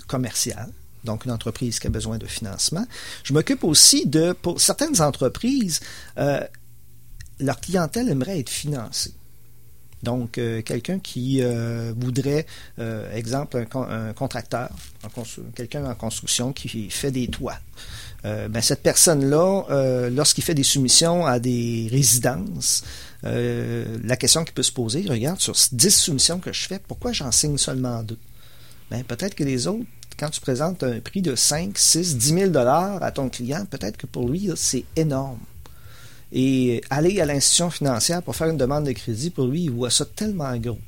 commercial. Donc, une entreprise qui a besoin de financement. Je m'occupe aussi de, pour certaines entreprises, euh, leur clientèle aimerait être financée. Donc, euh, quelqu'un qui euh, voudrait, exemple, un, con- un contracteur, quelqu'un en construction qui fait des toits. Ben, cette personne-là, lorsqu'il fait des soumissions à des résidences, la question qui peut se poser, regarde, sur 10 soumissions que je fais, pourquoi j'en signe seulement deux? Ben, peut-être que les autres, quand tu présentes un prix de 5, 6, 10 000 dollars à ton client, peut-être que pour lui, c'est énorme. Et aller à l'institution financière pour faire une demande de crédit, pour lui, il voit ça tellement gros.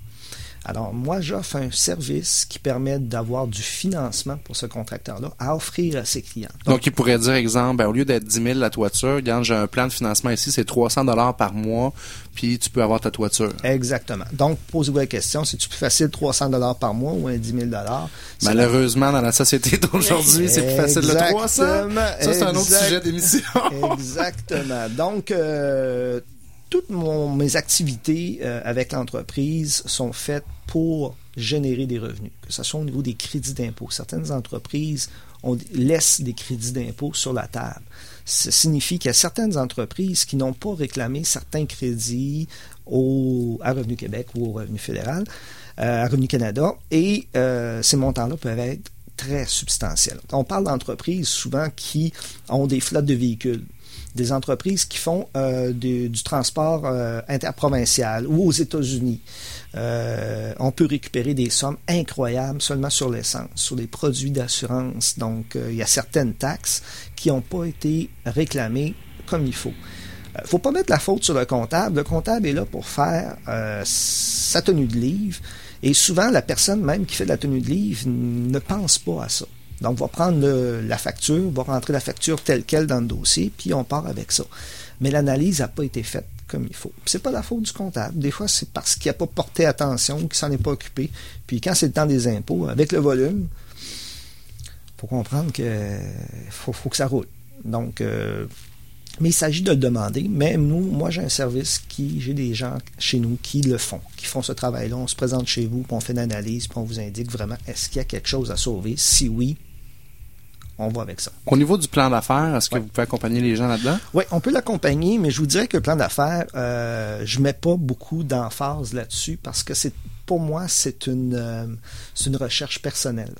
Alors, moi, j'offre un service qui permet d'avoir du financement pour ce contracteur-là à offrir à ses clients. Donc, il pourrait dire, exemple, ben, au lieu d'être 10 000 la toiture, regarde, j'ai un plan de financement ici, c'est 300 dollars par mois, puis tu peux avoir ta toiture. Exactement. Donc, posez-vous la question, c'est-tu plus facile 300 dollars par mois ou un 10 000 dollars? Malheureusement, dans la société d'aujourd'hui, c'est plus facile le 300. Exactement, Ça, c'est un autre sujet d'émission. Exactement. Donc, euh, toutes mes activités euh, avec l'entreprise sont faites pour générer des revenus, que ce soit au niveau des crédits d'impôt. Certaines entreprises laissent des crédits d'impôt sur la table. Ça signifie qu'il y a certaines entreprises qui n'ont pas réclamé certains crédits au, à Revenu Québec ou au Revenu fédéral, euh, à Revenu Canada, et euh, ces montants-là peuvent être très substantiels. On parle d'entreprises souvent qui ont des flottes de véhicules des entreprises qui font euh, du, transport euh, interprovincial ou aux États-Unis. Euh, on peut récupérer des sommes incroyables seulement sur l'essence, sur les produits d'assurance. Donc, il y a certaines taxes qui n'ont pas été réclamées comme il faut. Il faut pas mettre la faute sur le comptable. Le comptable est là pour faire sa tenue de livre. Et souvent, la personne même qui fait de la tenue de livre ne pense pas à ça. Donc, va prendre la facture, va rentrer la facture telle qu'elle dans le dossier, puis on part avec ça. Mais l'analyse n'a pas été faite comme il faut. C'est pas la faute du comptable. Des fois, c'est parce qu'il n'a pas porté attention, qu'il s'en est pas occupé. Puis quand c'est le temps des impôts, avec le volume, faut comprendre que faut, que ça roule. Donc, euh, mais il s'agit de le demander. Mais nous, moi, j'ai un service qui, j'ai des gens chez nous qui le font, qui font ce travail-là. On se présente chez vous, puis on fait une analyse, puis on vous indique vraiment est-ce qu'il y a quelque chose à sauver? Si oui, on va avec ça. Au niveau du plan d'affaires, est-ce que Ouais. vous pouvez accompagner les gens là-dedans? Oui, on peut l'accompagner, mais je vous dirais que le plan d'affaires, euh, je mets pas beaucoup d'emphase là-dessus parce que c'est pour moi, c'est une, euh, c'est une recherche personnelle.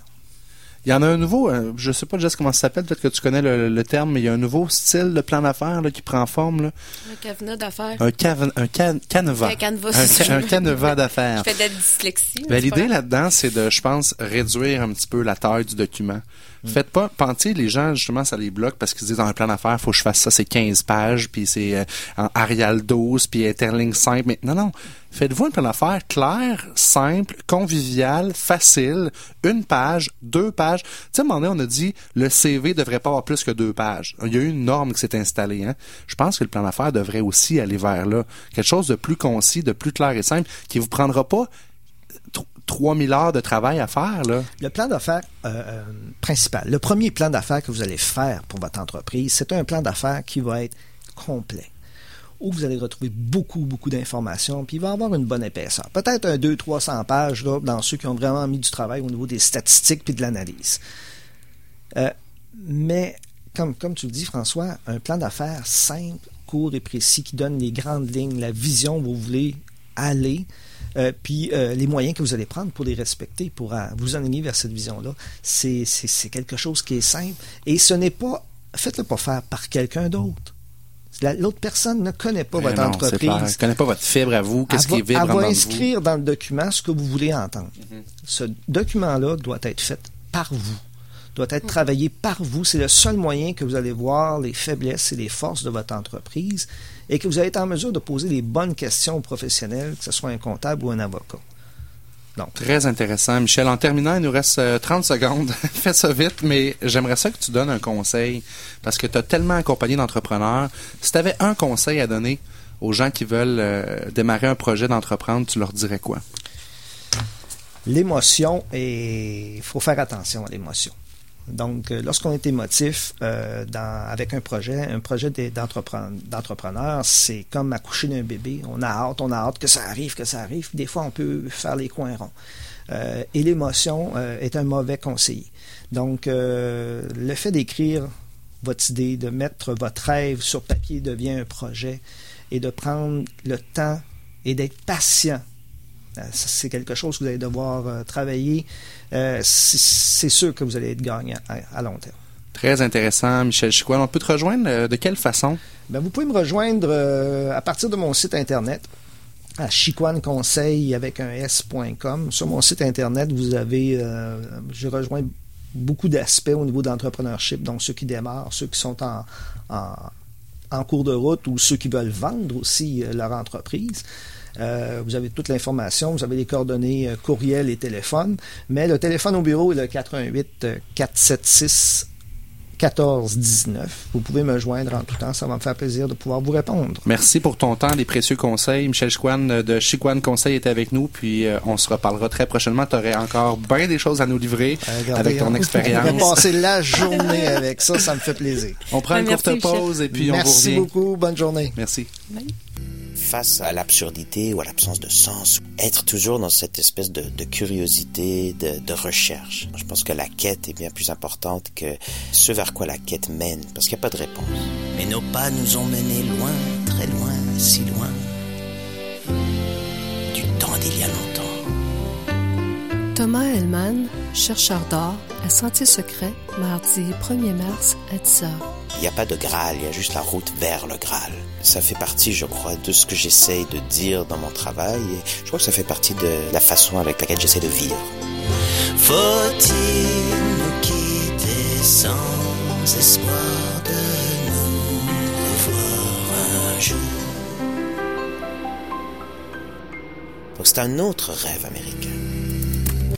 Il y en a un nouveau, euh, je sais pas Jess comment ça s'appelle, peut-être que tu connais le, le terme, mais il y a un nouveau style de plan d'affaires qui prend forme, là. Un cabinet d'affaires. un, un can- canevas. Un canevas, Un, canevas d'affaires. Je fais de la dyslexie. Ben, l'idée là-dedans, c'est de, je pense, réduire un petit peu la taille du document. Faites pas, pensez, les gens, justement, ça les bloque parce qu'ils se disent dans un plan d'affaires, faut que je fasse ça, c'est 15 pages, puis c'est euh, en Arial 12, puis Interlink 5. Mais non, non. Faites-vous un plan d'affaires clair, simple, convivial, facile, une page, deux pages. Tu sais, à un moment donné, on a dit, le CV devrait pas avoir plus que deux pages. Il y a eu une norme qui s'est installée, hein. Je pense que le plan d'affaires devrait aussi aller vers là. Quelque chose de plus concis, de plus clair et simple, qui vous prendra pas 3000 heures de travail à faire, là. Le plan d'affaires euh, euh, principal, le premier plan d'affaires que vous allez faire pour votre entreprise, c'est un plan d'affaires qui va être complet où vous allez retrouver beaucoup, beaucoup d'informations, puis il va avoir une bonne épaisseur. Peut-être un 200-300 pages là, dans ceux qui ont vraiment mis du travail au niveau des statistiques puis de l'analyse. Euh, mais, comme, comme tu le dis, François, un plan d'affaires simple, court et précis qui donne les grandes lignes, la vision où vous voulez aller, euh, puis euh, les moyens que vous allez prendre pour les respecter, pour euh, vous enligner vers cette vision-là, c'est c'est- c'est quelque chose qui est simple. Et ce n'est pas, faites-le pas faire par quelqu'un d'autre. L'autre personne ne connaît pas Mais votre non, entreprise. clair. Elle connaît pas votre fibre à vous, qu'est-ce qui va- vibre Elle va inscrire dans le document ce que vous voulez entendre. Ce document-là doit être fait par vous, doit être travaillé par vous. C'est le seul moyen que vous allez voir les faiblesses et les forces de votre entreprise et que vous allez être en mesure de poser les bonnes questions aux professionnels, que ce soit un comptable ou un avocat. Très intéressant. Michel, en terminant, il nous reste euh, 30 secondes. Fais ça vite, mais j'aimerais ça que tu donnes un conseil parce que tu as tellement accompagné d'entrepreneurs. Si tu avais un conseil à donner aux gens qui veulent euh, démarrer un projet d'entreprendre, tu leur dirais quoi? L'émotion, et il faut faire attention à l'émotion. Donc, euh, lorsqu'on est émotif euh, avec un projet, un projet d'e- d'entrepren- d'entrepreneur, c'est comme accoucher d'un bébé. On a hâte, on a hâte que ça arrive, que ça arrive. Des fois, on peut faire les coins ronds. Euh, et l'émotion est un mauvais conseiller. Donc, le fait d'écrire votre idée, de mettre votre rêve sur papier devient un projet et de prendre le temps et d'être patient C'est quelque chose que vous allez devoir euh, travailler. Euh, c'est sûr que vous allez être gagnant à, à long terme. Très intéressant, Michel Chicoine. On peut te rejoindre euh, de quelle façon? Ben, vous pouvez me rejoindre euh, à partir de mon site internet à chicoineconseil avec un s.com. Sur mon site internet, vous avez, euh, je rejoins beaucoup d'aspects au niveau d'entrepreneurship, donc ceux qui démarrent, ceux qui sont en, en, en cours de route ou ceux qui veulent vendre aussi euh, leur entreprise. Euh, vous avez toute l'information, vous avez les coordonnées euh, courriel et téléphone, mais le téléphone au bureau est le 88 euh, 476 1419. Vous pouvez me joindre en tout temps, ça va me faire plaisir de pouvoir vous répondre. Merci pour ton temps, des précieux conseils. Michel Chicoine euh, de Chicoine Conseil était avec nous, puis euh, on se reparlera très prochainement. Tu aurais encore bien des choses à nous livrer regardez, avec ton on- On va expérience. passer la journée avec ça, ça me fait plaisir. On prend une Merci, courte Michel. pause et puis on vous Merci revient. beaucoup, bonne journée. Merci. Face à l'absurdité ou à l'absence de sens, être toujours dans cette espèce de, de curiosité, de, de recherche. Je pense que la quête est bien plus importante que ce vers quoi la quête mène, parce qu'il n'y a pas de réponse. Mais nos pas nous ont menés loin, très loin, si loin, du temps d'il y a longtemps. Thomas Hellman, chercheur d'or, à Sentier Secret, mardi 1er mars à 10h. Il n'y a pas de Graal, il y a juste la route vers le Graal. Ça fait partie, je crois, de ce que j'essaye de dire dans mon travail et je crois que ça fait partie de la façon avec laquelle j'essaie de vivre. Faut-il nous quitter sans espoir de nous revoir un jour? Donc c'est un autre rêve américain.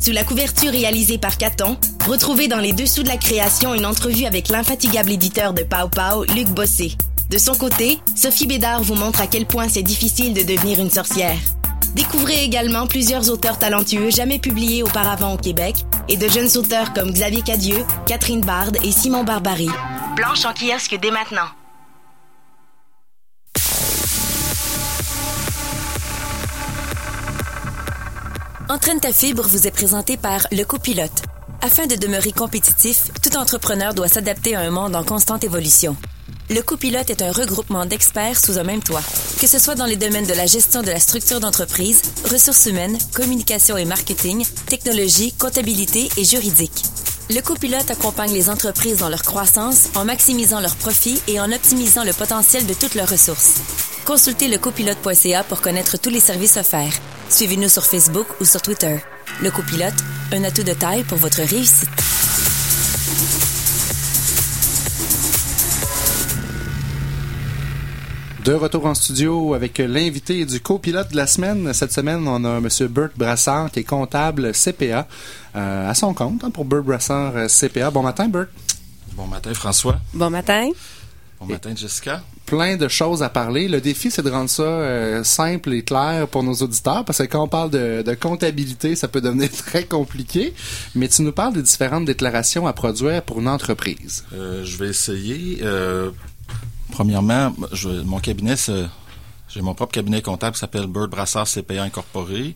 Sous la couverture réalisée par Caton, retrouvez dans les dessous de la création une entrevue avec l'infatigable éditeur de Pau Pau, Luc Bossé. De son côté, Sophie Bédard vous montre à quel point c'est difficile de devenir une sorcière. Découvrez également plusieurs auteurs talentueux jamais publiés auparavant au Québec et de jeunes auteurs comme Xavier Cadieux, Catherine Bard et Simon Barbary. Planche en kiosque dès maintenant. Entraîne ta fibre vous est présenté par Le Copilote. Afin de demeurer compétitif, tout entrepreneur doit s'adapter à un monde en constante évolution. Le Copilote est un regroupement d'experts sous un même toit. Que ce soit dans les domaines de la gestion de la structure d'entreprise, ressources humaines, communication et marketing, technologie, comptabilité et juridique. Le copilote accompagne les entreprises dans leur croissance en maximisant leurs profits et en optimisant le potentiel de toutes leurs ressources. Consultez lecopilote.ca pour connaître tous les services offerts. Suivez-nous sur Facebook ou sur Twitter. Le copilote, un atout de taille pour votre réussite. De retour en studio avec l'invité du copilote de la semaine. Cette semaine, on a M. Burt Brassard qui est comptable CPA euh, à son compte hein, pour Burt Brassard euh, CPA. Bon matin, Burt. Bon matin, François. Bon matin. Bon matin, Jessica. Plein de choses à parler. Le défi, c'est de rendre ça euh, simple et clair pour nos auditeurs parce que quand on parle de, de comptabilité, ça peut devenir très compliqué. Mais tu nous parles des différentes déclarations à produire pour une entreprise. Euh, je vais essayer. Euh, premièrement, je- mon cabinet J'ai mon propre cabinet comptable qui s'appelle Bird Brassard CPA Incorporé.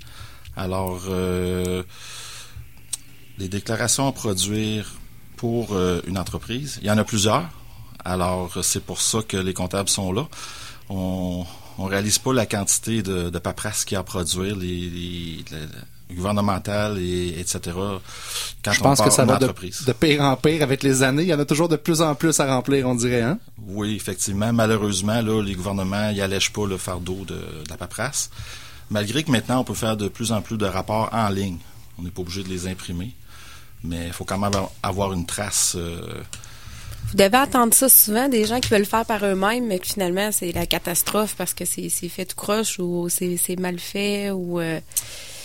Alors, les déclarations à produire pour une entreprise, il y en a plusieurs. Alors, c'est pour ça que les comptables sont là. On on réalise pas la quantité de, de paperasse qu'il y a à produire, les, les, les gouvernementales, et, etc. Quand Je on pense part que ça va de, entreprise. de pire en pire avec les années. Il y en a toujours de plus en plus à remplir, on dirait, hein? Oui, effectivement. Malheureusement, là, les gouvernements ils allègent pas le fardeau de, de la paperasse. Malgré que maintenant, on peut faire de plus en plus de rapports en ligne. On n'est pas obligé de les imprimer. Mais il faut quand même avoir une trace. euh, Vous devez entendre ça souvent, des gens qui veulent le faire par eux-mêmes, mais que finalement, c'est la catastrophe parce que c'est fait tout croche ou c'est mal fait ou... euh,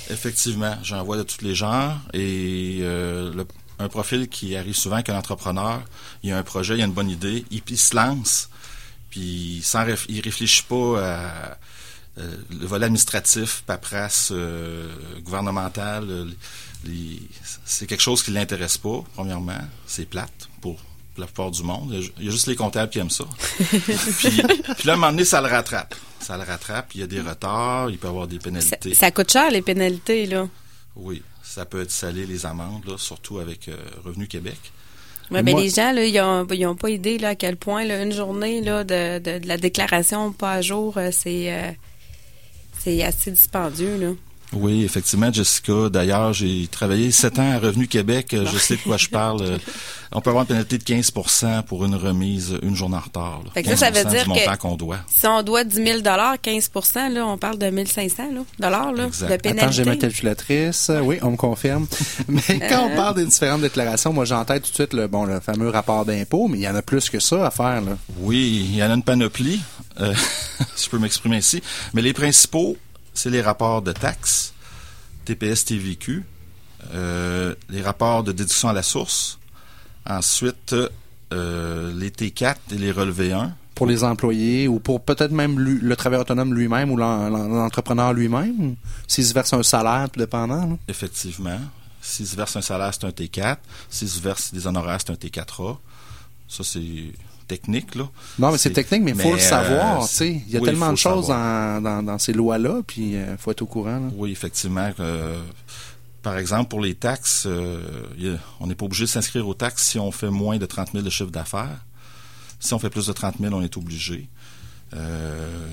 Effectivement, j'en vois de tous les genres et euh, le- un profil qui arrive souvent qu'un entrepreneur, il a un projet, il a une bonne idée, il, il se lance, puis sans réf- il réfléchit pas à euh, le volet administratif, paperasse, euh, gouvernemental. euh, c'est quelque chose qui l'intéresse pas, premièrement. C'est plate pour la plupart du monde. Il y a juste les comptables qui aiment ça. puis, puis là, à un moment donné, ça le rattrape. Ça le rattrape, il y a des retards, il peut y avoir des pénalités. ça coûte cher, les pénalités, là. Oui, ça peut être salé les amendes, là, surtout avec euh, Revenu Québec. Ouais, ben, Moi- les gens, là, ils ont, ils ont pas idée là, à quel point là, une journée là, de, de, de la déclaration pas à jour, euh, c'est euh, c'est assez dispendieux. Là. Oui, effectivement, Jessica. D'ailleurs, j'ai travaillé sept ans à Revenu Québec. euh, Je sais de quoi je parle. Euh, On peut avoir une pénalité de 15% pour une remise une journée en retard. là. Fait que ça, ça veut 15 dire que- montant qu'on doit. Si on doit 10 000 15% là, on parle de 1 500 là, dollars là, Exact. de Attends, pénalité. Attends, j'ai ma calculatrice. Euh, Oui, on me confirme. Mais quand Euh. on parle des différentes déclarations, moi tête tout de suite le bon le fameux rapport d'impôt, mais il y en a plus que ça à faire là. Oui, il y en a une panoplie, euh, si je peux m'exprimer ainsi. Mais les principaux, c'est les rapports de taxes, TPS, TVQ, euh, les rapports de déduction à la source, ensuite euh, les T4 et les relevés 1. Pour les employés ou pour peut-être même lui- le travailleur autonome lui-même ou l'en- l'en- l'entrepreneur lui-même, s'il se verse un salaire tout dépendant. là? Effectivement. S'ils se versent un salaire, c'est un T4. S'ils se versent des honoraires, c'est un T4A. Ça, c'est technique, là. Non, mais c'est technique, mais il faut mais, le savoir. euh. Il y a oui, tellement de choses dans, dans, dans ces lois-là, puis il faut être au courant. là. Oui, effectivement. euh, par exemple, pour les taxes, euh, on n'est pas obligé de s'inscrire aux taxes si on fait moins de 30 000 de chiffre d'affaires. Si on fait plus de 30 000, on est obligé. Euh,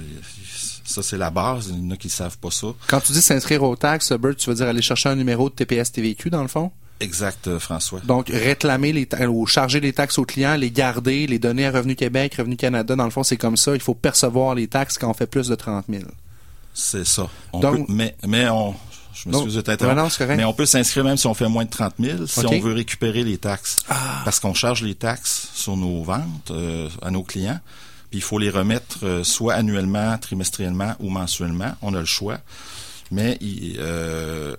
ça, c'est la base. Il y en a qui ne savent pas ça. Quand tu dis s'inscrire aux taxes, Bert, tu veux dire aller chercher un numéro de TPS TVQ dans le fond? Exact, euh, François. Donc, réclamer les ou charger les taxes aux clients, les garder, les donner à Revenu Québec, Revenu Canada, dans le fond, c'est comme ça. Il faut percevoir les taxes quand on fait plus de 30 000. C'est ça. On Donc- peut, mais, mais on, je m'excuse de t'interrompre. mais on peut s'inscrire même si on fait moins de 30 000, si on veut récupérer les taxes. Ah. Parce qu'on charge les taxes sur nos ventes euh, à nos clients. Puis il faut les remettre euh, soit annuellement, trimestriellement ou mensuellement. On a le choix. Mais il, euh,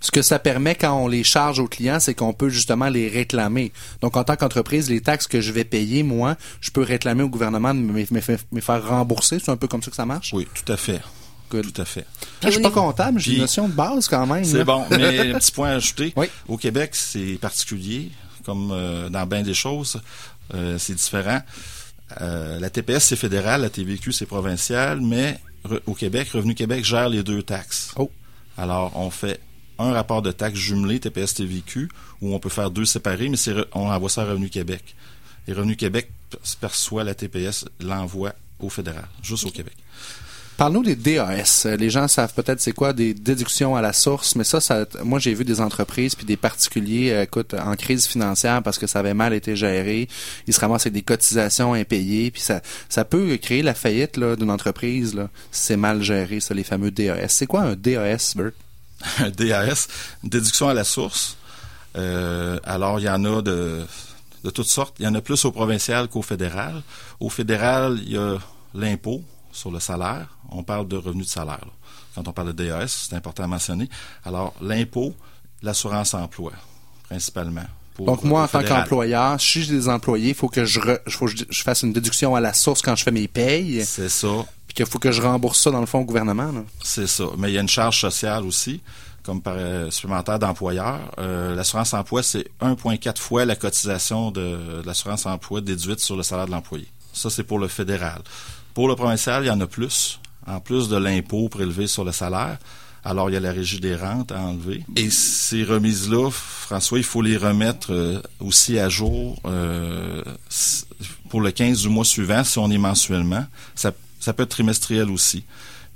Ce que ça permet quand on les charge aux clients, c'est qu'on peut justement les réclamer. Donc, en tant qu'entreprise, les taxes que je vais payer, moi, je peux réclamer au gouvernement de me, me- me faire rembourser. C'est un peu comme ça que ça marche? oui, tout à fait. Good. Tout à fait. Je suis pas comptable, j'ai une notion de base quand même. C'est bon, mais un petit point à ajouter. Oui. Au Québec, c'est particulier, comme euh, dans bien des choses, euh, c'est différent. Euh, la TPS, c'est fédéral, la TVQ, c'est provincial, mais au Québec, Revenu Québec gère les deux taxes. Oh. Alors, on fait un rapport de taxes jumelé TPS TVQ, où on peut faire deux séparés, mais on envoie ça à Revenu Québec. Et Revenu Québec perçoit la TPS, l'envoie au fédéral, juste au Québec. Parle-nous des DAS. Euh, Les gens savent peut-être c'est quoi des déductions à la source, mais ça, ça moi j'ai vu des entreprises puis des particuliers, euh, écoute, en crise financière parce que ça avait mal été géré, ils se ramassent avec des cotisations impayées, puis ça, ça peut créer la faillite d'une entreprise là, si c'est mal géré, ça, les fameux DAS. C'est quoi un DAS, Bert? un DAS, une déduction à la source. Euh, alors, il y en a de, de toutes sortes. Il y en a plus au provincial qu'au fédéral. Au fédéral, il y a l'impôt sur le salaire. On parle de revenu de salaire. là. Quand on parle de DAS, c'est important à mentionner. Alors, l'impôt, l'assurance emploi, principalement. Donc moi, en tant qu'employeur, si j'ai des employés, il faut que je, re- faut que je fasse une déduction à la source quand je fais mes payes, C'est ça. Qu'il faut que je rembourse ça dans le fond au gouvernement. C'est ça. Mais il y a une charge sociale aussi, comme par euh, supplémentaire d'employeur. Euh, l'assurance emploi, c'est 1,4 fois la cotisation de, l'assurance emploi déduite sur le salaire de l'employé. Ça, c'est pour le fédéral. Pour le provincial, il y en a plus. en plus de l'impôt prélevé sur le salaire. Alors, il y a la régie des rentes à enlever. Et ces remises-là, François, il faut les remettre euh, aussi à jour pour le 15 du mois suivant, si on est mensuellement. Ça, ça peut être trimestriel aussi.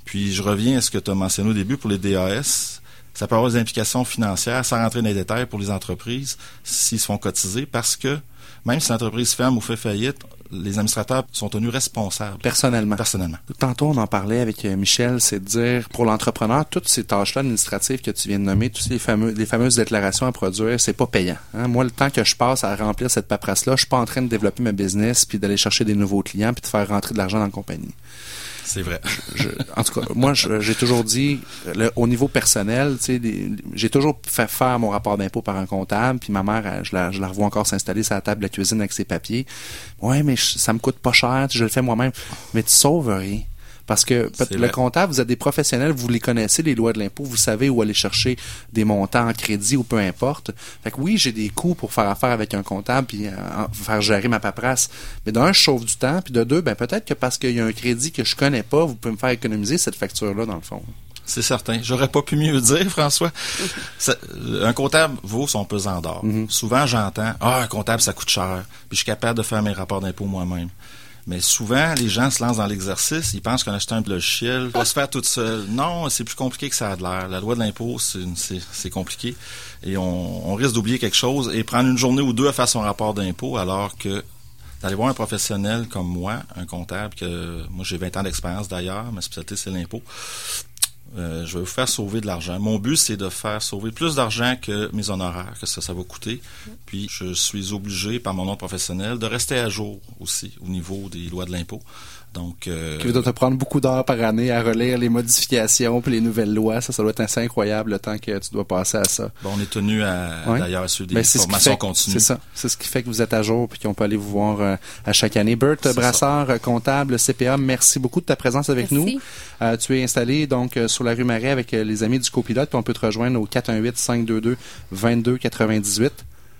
Puis, je reviens à ce que tu as mentionné au début pour les DAS. Ça peut avoir des implications financières, sans rentrer dans les détails pour les entreprises, s'ils se font cotiser, parce que même si l'entreprise ferme ou fait faillite, les administrateurs sont tenus responsables. Personnellement. Personnellement. Tantôt, on en parlait avec euh, Michel, c'est de dire, pour l'entrepreneur, toutes ces tâches-là administratives que tu viens de nommer, toutes les, fameux, les fameuses déclarations à produire, c'est pas payant. Hein. Moi, le temps que je passe à remplir cette paperasse-là, je suis pas en train de développer ma business, puis d'aller chercher des nouveaux clients, puis de faire rentrer de l'argent dans la compagnie. C'est vrai. En tout cas, moi, j'ai toujours dit, au niveau personnel, j'ai toujours fait faire mon rapport d'impôt par un comptable, puis ma mère, je la, je revois encore s'installer sur la table de la cuisine avec ses papiers. Ouais, mais ça me coûte pas cher, je le fais moi-même. Mais tu sauves rien. Parce que le comptable, vous êtes des professionnels, vous les connaissez, les lois de l'impôt, vous savez où aller chercher des montants en crédit ou peu importe. Fait que oui, j'ai des coûts pour faire affaire avec un comptable puis euh, faire gérer ma paperasse. Mais d'un, je sauve du temps, puis de deux, ben peut-être que parce qu'il y a un crédit que je connais pas, vous pouvez me faire économiser cette facture-là, dans le fond. C'est certain. J'aurais pas pu mieux dire, François. un comptable vaut son pesant d'or. Mm-hmm. Souvent, j'entends, ah, un comptable, ça coûte cher. Puis je suis capable de faire mes rapports d'impôt moi-même. Mais souvent, les gens se lancent dans l'exercice, ils pensent qu'en achetant un logiciel va se faire tout seul. Non, c'est plus compliqué que ça a de l'air. La loi de l'impôt, c'est compliqué. Et on, on risque d'oublier quelque chose et prendre une journée ou deux à faire son rapport d'impôt, alors que d'aller voir un professionnel comme moi, un comptable, que moi j'ai 20 ans d'expérience d'ailleurs, ma spécialité c'est l'impôt, euh, je vais vous faire sauver de l'argent. Mon but, c'est de faire sauver plus d'argent que mes honoraires, que ça, ça va coûter. Puis, je suis obligé, par mon nom professionnel, de rester à jour aussi au niveau des lois de l'impôt. Donc, euh, qui doit te prendre beaucoup d'heures par année à relire les modifications puis les nouvelles lois. Ça, ça doit être assez incroyable le temps que tu dois passer à ça. Bon, on est tenu à d'ailleurs à suivre des ben, formations continues. C'est ça. C'est ce qui fait que vous êtes à jour puis qu'on peut aller vous voir euh, à chaque année. Bert Brassard, euh, comptable CPA, merci beaucoup de ta présence avec nous. tu es installé donc sur la rue Marais avec les amis du copilote puis on peut te rejoindre au 418 522 2298.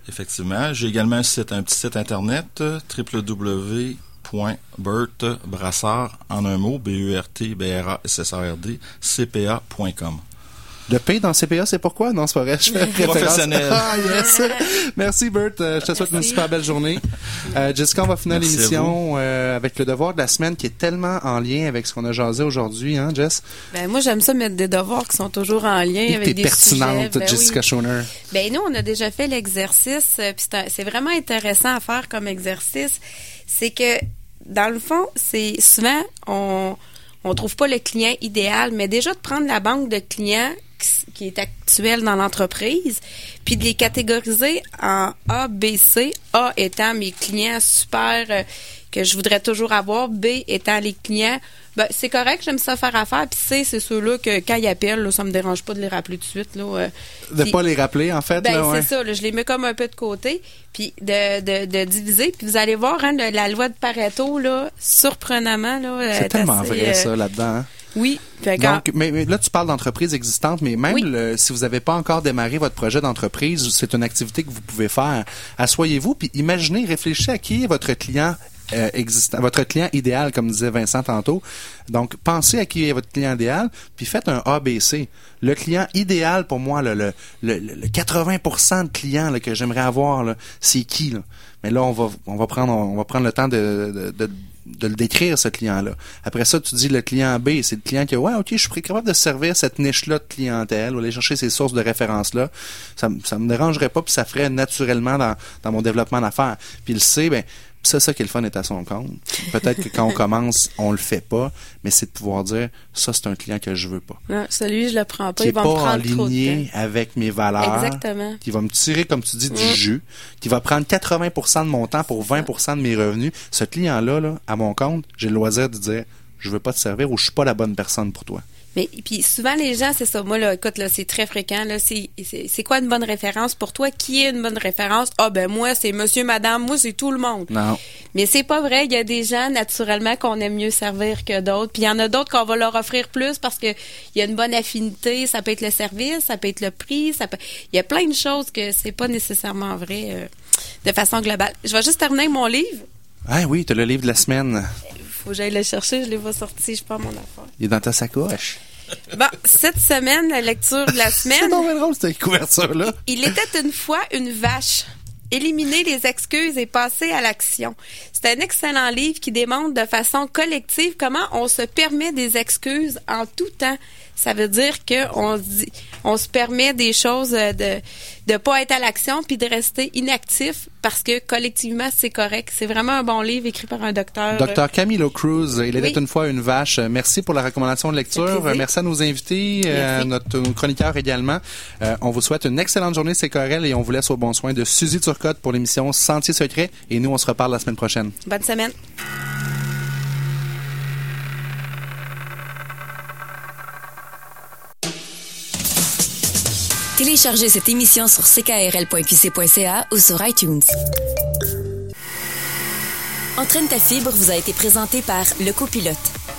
Effectivement, j'ai également un site, un petit site internet www Brassard en un mot, B-E-R-T-B-R-A-S-S-A-R-D, CPA.com. Le P dans CPA, c'est pourquoi? Non, c'est pas vrai. Je fais Professionnel. Ah, yes. Merci, Bert. Euh, je te souhaite une super belle journée. Euh, Jessica, on va finir l'émission euh, avec le devoir de la semaine qui est tellement en lien avec ce qu'on a jasé aujourd'hui, hein, Jess? Ben, moi, j'aime ça mettre des devoirs qui sont toujours en lien avec des pertinente, sujets. Ben Jessica Schoner. Ben, nous, on a déjà fait l'exercice, puis c'est vraiment intéressant à faire comme exercice. C'est que dans le fond, c'est souvent, on on trouve pas le client idéal, mais déjà de prendre la banque de clients qui est actuelle dans l'entreprise, puis de les catégoriser en A, B, C, A étant mes clients super euh, que je voudrais toujours avoir, B étant les clients ben, c'est correct, j'aime ça faire affaire. Puis C, c'est ceux-là que quand ils appellent, là, ça me dérange pas de les rappeler tout de suite. Là, euh, de pas les rappeler, en fait. Ben, c'est ça. je les mets comme un peu de côté. Puis de, de, de diviser. Puis vous allez voir, hein, la loi de Pareto, là, surprenamment. Là, c'est tellement vrai, euh, ça, là-dedans. Hein. Oui. Donc, mais, là, tu parles d'entreprise existante, mais même si vous n'avez pas encore démarré votre projet d'entreprise, c'est une activité que vous pouvez faire. Assoyez-vous, puis imaginez, réfléchissez à qui est votre client euh, existant, votre client idéal, comme disait Vincent tantôt. Donc, pensez à qui est votre client idéal, puis faites un ABC. Le client idéal pour moi, le, le, le, 80% de clients que j'aimerais avoir, c'est qui? Mais là, on va, on va prendre, on va prendre le temps de, de, de le décrire, ce client-là. Après ça, tu dis le client B, c'est le client qui, ouais, ok, je suis capable de servir cette niche-là de clientèle, ou aller chercher ces sources de référence-là. Ça, ça me dérangerait pas, puis ça ferait naturellement dans, dans mon développement d'affaires. Puis le C, ben, c'est ça qui est le fun est à son compte. Peut-être que quand on commence, on le fait pas, mais c'est de pouvoir dire ça c'est un client que je veux pas. Non, celui je le prends pas, qui il va pas me prendre avec mes valeurs. Exactement. Qui va me tirer comme tu dis du jus, qui va prendre 80% de mon temps pour 20% de mes revenus. Ce client là là, à mon compte, j'ai le loisir de dire je veux pas te servir ou je suis pas la bonne personne pour toi. Mais puis souvent les gens, c'est ça. Moi là, écoute là, c'est très fréquent là. C'est c'est quoi une bonne référence pour toi? Qui est une bonne référence? Ah ben moi c'est Monsieur, Madame, moi c'est tout le monde. Non. Mais c'est pas vrai. Il y a des gens naturellement qu'on aime mieux servir que d'autres. Puis il y en a d'autres qu'on va leur offrir plus parce que il y a une bonne affinité. Ça peut être le service, ça peut être le prix, ça peut. Il y a plein de choses que c'est pas nécessairement vrai euh, de façon globale. Je vais juste terminer mon livre. Ah oui, tu as le livre de la semaine faut que j'aille le chercher. Je l'ai pas sorti. Je pas mon affaire. Il est dans ta sacoche. Bon, cette semaine, la lecture de la C'est semaine. donc bien drôle, cette couverture-là. Il était une fois une vache. Éliminer les excuses et passer à l'action. C'est un excellent livre qui démontre de façon collective comment on se permet des excuses en tout temps. Ça veut dire que on se permet des choses euh, de de pas être à l'action puis de rester inactif parce que collectivement c'est correct. C'est vraiment un bon livre écrit par un docteur. Docteur Camilo Cruz, il était Oui. une fois une vache. Merci pour la recommandation de lecture. Merci à nos invités, euh, notre nos chroniqueurs également. Euh, on vous souhaite une excellente journée, c'est Corel, et on vous laisse au bon soin de Suzy Turcotte pour l'émission Sentier secret. Et nous, on se reparle la semaine prochaine. Bonne semaine. Téléchargez cette émission sur ckrl.qc.ca ou sur iTunes. Entraîne ta fibre vous a été présenté par Le Copilote.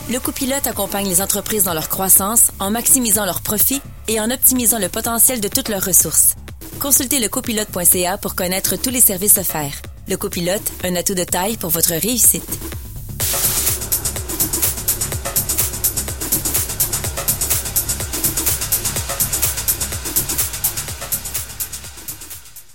Le Copilote accompagne les entreprises dans leur croissance en maximisant leurs profits et en optimisant le potentiel de toutes leurs ressources. Consultez lecopilote.ca pour connaître tous les services offerts. Le Copilote, un atout de taille pour votre réussite.